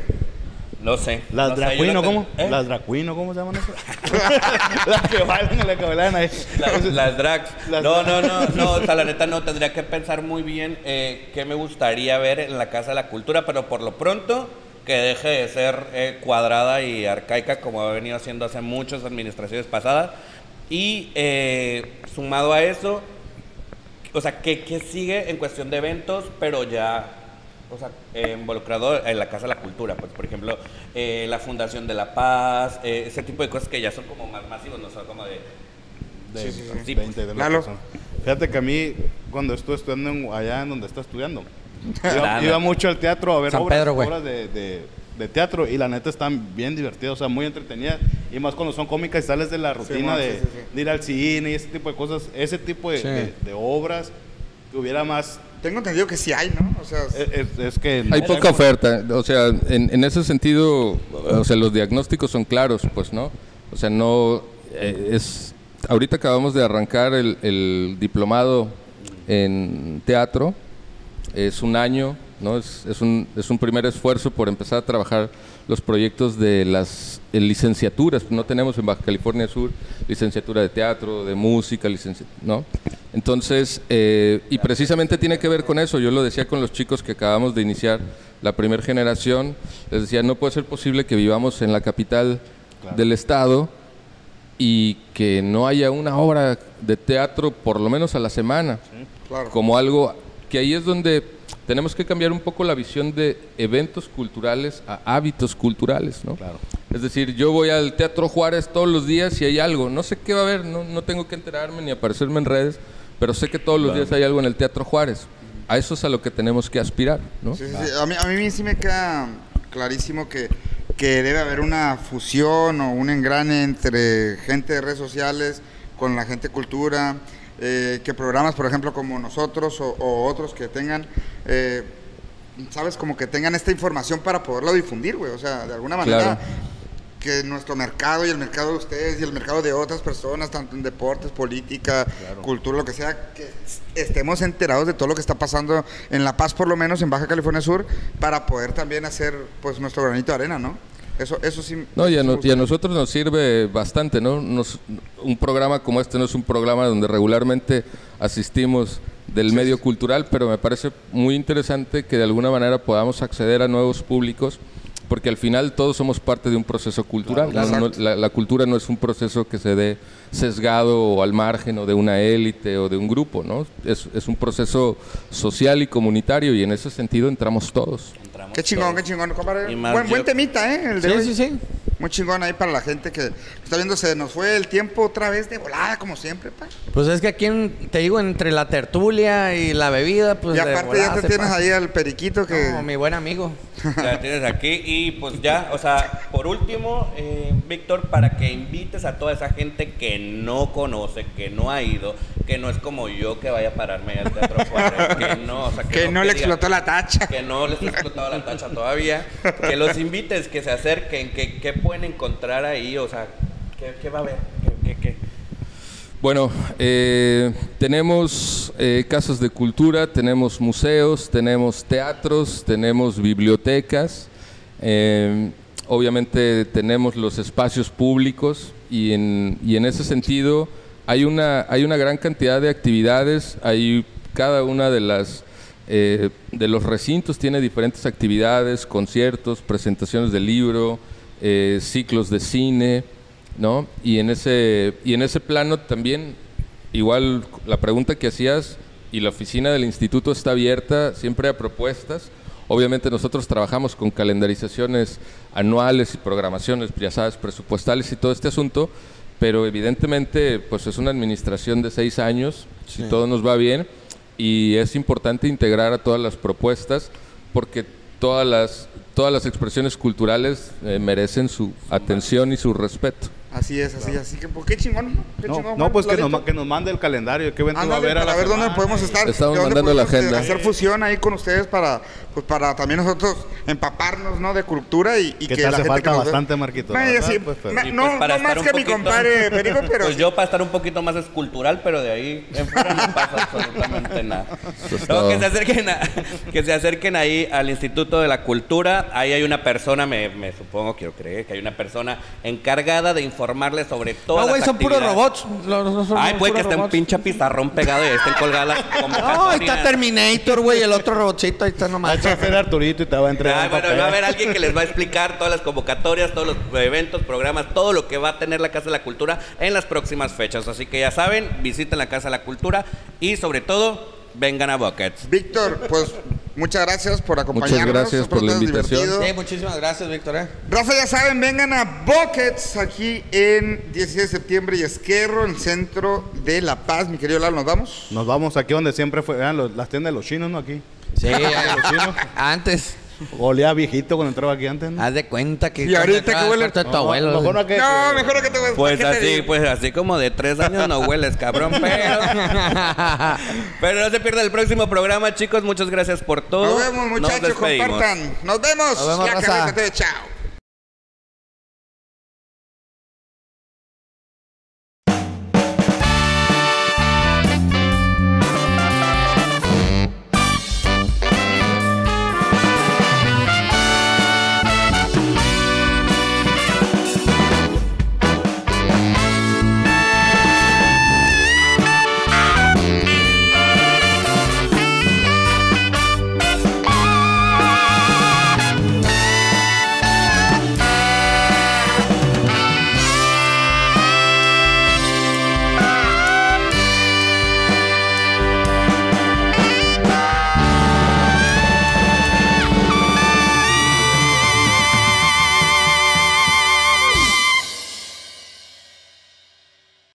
S4: No sé.
S3: Las
S4: no
S3: drag
S4: yo
S3: queen,
S4: no
S3: ¿o
S4: te-
S3: cómo?
S4: ¿Eh?
S3: Las drag queen, ¿o cómo se llaman eso? las que bailan, las que bailan ahí.
S4: Las, las drags.
S3: Las
S4: no, no, no, no, o sea, la neta no, tendría que pensar muy bien eh, qué me gustaría ver en la Casa de la Cultura, pero por lo pronto que deje de ser eh, cuadrada y arcaica como ha venido haciendo hace muchas administraciones pasadas. Y eh, sumado a eso, o sea, que, que sigue en cuestión de eventos, pero ya, o sea, eh, involucrado en la Casa de la Cultura, pues, por ejemplo, eh, la Fundación de la Paz, eh, ese tipo de cosas que ya son como más masivos, no son como de...
S3: de,
S2: Sí, sí, sí.
S3: sí, 20 de persona. Fíjate que a mí, cuando estuve estudiando en- allá en donde está estudiando, iba, iba mucho al teatro a ver
S1: San
S3: obras,
S1: Pedro,
S3: obras de, de- de teatro y la neta están bien divertidas, o sea, muy entretenidas. Y más cuando son cómicas y sales de la rutina de,
S2: sí, sí, sí.
S3: de ir al cine y ese tipo de cosas, ese tipo de,
S1: Sí.
S3: de- de obras que hubiera más...
S2: Tengo entendido que sí hay, ¿no? O sea,
S3: Es, es- es que...
S6: Hay poca oferta, o sea, en, en ese sentido, o sea, los diagnósticos son claros, pues, ¿no? O sea, no eh, es... Ahorita acabamos de arrancar el, el diplomado en teatro, es un año, ¿no? Es, es un, es un primer esfuerzo por empezar a trabajar los proyectos de las eh, licenciaturas. No tenemos en Baja California Sur licenciatura de teatro, de música, ¿no? Entonces, eh, y precisamente tiene que ver con eso. Yo lo decía con los chicos que acabamos de iniciar la primera generación. Les decía, no puede ser posible que vivamos en la capital del estado y que no haya una obra de teatro por lo menos a la semana
S2: claro.
S6: como algo que ahí es donde tenemos que cambiar un poco la visión de eventos culturales a hábitos culturales, ¿no?
S3: Claro.
S6: Es decir, yo voy al Teatro Juárez todos los días y hay algo, no sé qué va a haber, no, no tengo que enterarme ni aparecerme en redes, pero sé que todos los días hay algo en el Teatro Juárez. A eso es a lo que tenemos que aspirar, ¿no?
S2: Sí, sí, sí. A, mí, a mí sí me queda clarísimo que, que debe haber una fusión o un engrane entre gente de redes sociales con la gente de cultura, eh, que programas, por ejemplo, como nosotros o, o otros que tengan, eh, ¿sabes? Como que tengan esta información para poderlo difundir, güey. O sea, de alguna manera
S6: Claro.
S2: que nuestro mercado y el mercado de ustedes y el mercado de otras personas, tanto en deportes, política, cultura, lo que sea, que estemos enterados de todo lo que está pasando en La Paz, por lo menos en Baja California Sur, para poder también hacer pues nuestro granito de arena, ¿no? Eso, eso sí.
S6: No, y a, no- y nosotros nos sirve bastante, ¿no? Nos- un programa como este no es un programa donde regularmente asistimos del medio cultural, pero me parece muy interesante que de alguna manera podamos acceder a nuevos públicos, porque al final todos somos parte de un proceso cultural. la, la cultura no es un proceso que se dé sesgado o al margen o de una élite o de un grupo, ¿no? Es, es un proceso social y comunitario y en ese sentido entramos todos.
S2: Qué chingón,
S4: todos.
S2: qué chingón, compadre. Buen, buen temita, ¿eh? El de
S1: Sí,
S2: hoy.
S1: sí, sí.
S2: Muy chingón ahí para la gente que está viendo. Se nos fue el tiempo otra vez de volada, como siempre, pa.
S1: Pues es que aquí, en- te digo, entre la tertulia y la bebida, pues
S2: y
S1: de
S2: aparte
S1: volada
S2: ya te tienes
S1: pasa.
S2: ahí al periquito que...
S1: No, mi buen amigo.
S4: Ya tienes aquí y pues ya, o sea, por último, eh, Víctor, para que invites a toda esa gente que no conoce, que no ha ido, que no es como yo que vaya a pararme al Teatro Juárez, que no, o sea,
S2: que no le
S4: diga-
S2: explotó la tacha.
S4: que no les ha explotado tacha todavía, que los invites, que se acerquen, que, que pueden encontrar ahí, o sea, ¿qué, qué va a haber? ¿Qué, qué, qué?
S6: Bueno, eh, tenemos eh, casas de cultura, tenemos museos, tenemos teatros, tenemos bibliotecas, eh, obviamente tenemos los espacios públicos y en, y en ese sentido hay una, hay una gran cantidad de actividades, hay cada una de las eh, de los recintos tiene diferentes actividades, conciertos, presentaciones de libro, eh, ciclos de cine, ¿no? Y en ese y en ese plano también igual la pregunta que hacías y la oficina del instituto está abierta siempre a propuestas. Obviamente nosotros trabajamos con calendarizaciones anuales y programaciones, ya sabes, presupuestales y todo este asunto, pero evidentemente pues es una administración de seis años, si todo nos va bien, y es importante integrar a todas las propuestas porque todas las, todas las expresiones culturales eh, merecen su atención y su respeto.
S2: Así es, así, así que, pues, qué chingón. Qué
S3: No,
S2: chingón,
S3: no, pues que nos, que nos mande el calendario, qué evento va a
S2: Ándale,
S3: haber a la
S2: ver dónde
S3: semana.
S2: podemos estar.
S6: Estamos
S2: dónde
S6: mandando la
S2: eh,
S6: agenda.
S2: Hacer fusión ahí con ustedes para, pues, para también nosotros empaparnos, ¿no? De cultura y, y
S3: Que te
S2: la
S3: hace
S2: gente
S3: falta
S2: que nos
S3: bastante, Marquito,
S2: No, y
S3: verdad,
S2: así,
S3: pues, pero-
S2: no,
S4: pues, para
S2: no más
S4: estar
S2: que
S4: un
S2: mi
S4: poquito-
S2: compadre Perico, pero
S4: Pues
S2: sí.
S4: yo para estar un poquito más es cultural, pero de ahí en fuera no pasa absolutamente nada. No, que se acerquen a- que se acerquen ahí al Instituto de la Cultura. Ahí hay una persona, me, me supongo, quiero creer, que hay una persona encargada de informarles sobre todas
S1: No, güey, son puros robots. Los- los- son
S4: Ay, puede
S1: puros
S4: que esté un pinche pizarrón pegado y ahí estén colgadas las
S1: No, ahí está Terminator, güey, el otro robotcito, ahí está
S3: Va a
S1: nomás.
S3: echar Arturito y te va a entregar
S4: Ah,
S3: un
S4: bueno,
S3: papel.
S4: va a haber alguien que les va a explicar todas las convocatorias, todos los eventos, programas, todo lo que va a tener la Casa de la Cultura en las próximas fechas. Así que ya saben, visiten la Casa de la Cultura y sobre todo, vengan a Buckets.
S2: Víctor, pues muchas gracias por acompañarnos.
S6: gracias por la invitación.
S1: Sí, muchísimas gracias, Víctor. eh.
S2: Raza, ya saben, vengan a Buckets aquí en 16 de septiembre y Esquerro, en el centro de La Paz. Mi querido Lalo, ¿nos vamos?
S3: Nos vamos aquí donde siempre fue, vean, los- las tiendas de los chinos, ¿no? Aquí.
S1: Sí,
S3: Los chinos.
S1: antes.
S3: Olía viejito cuando entraba aquí antes, ¿no?
S1: Haz de cuenta que.
S2: Y ahorita que huele-
S1: entrabas, tu
S3: No,
S1: abuelo.
S3: mejor no que-
S2: No, mejor que te
S4: Pues
S2: ¿qué te
S4: así, pues así como de tres años no hueles, cabrón, pero... pero no se pierda el próximo programa, chicos. Muchas gracias por todo.
S2: Nos vemos, muchachos, compartan. Nos vemos.
S1: Nos vemos,
S2: Ya,
S1: raza.
S2: Chao.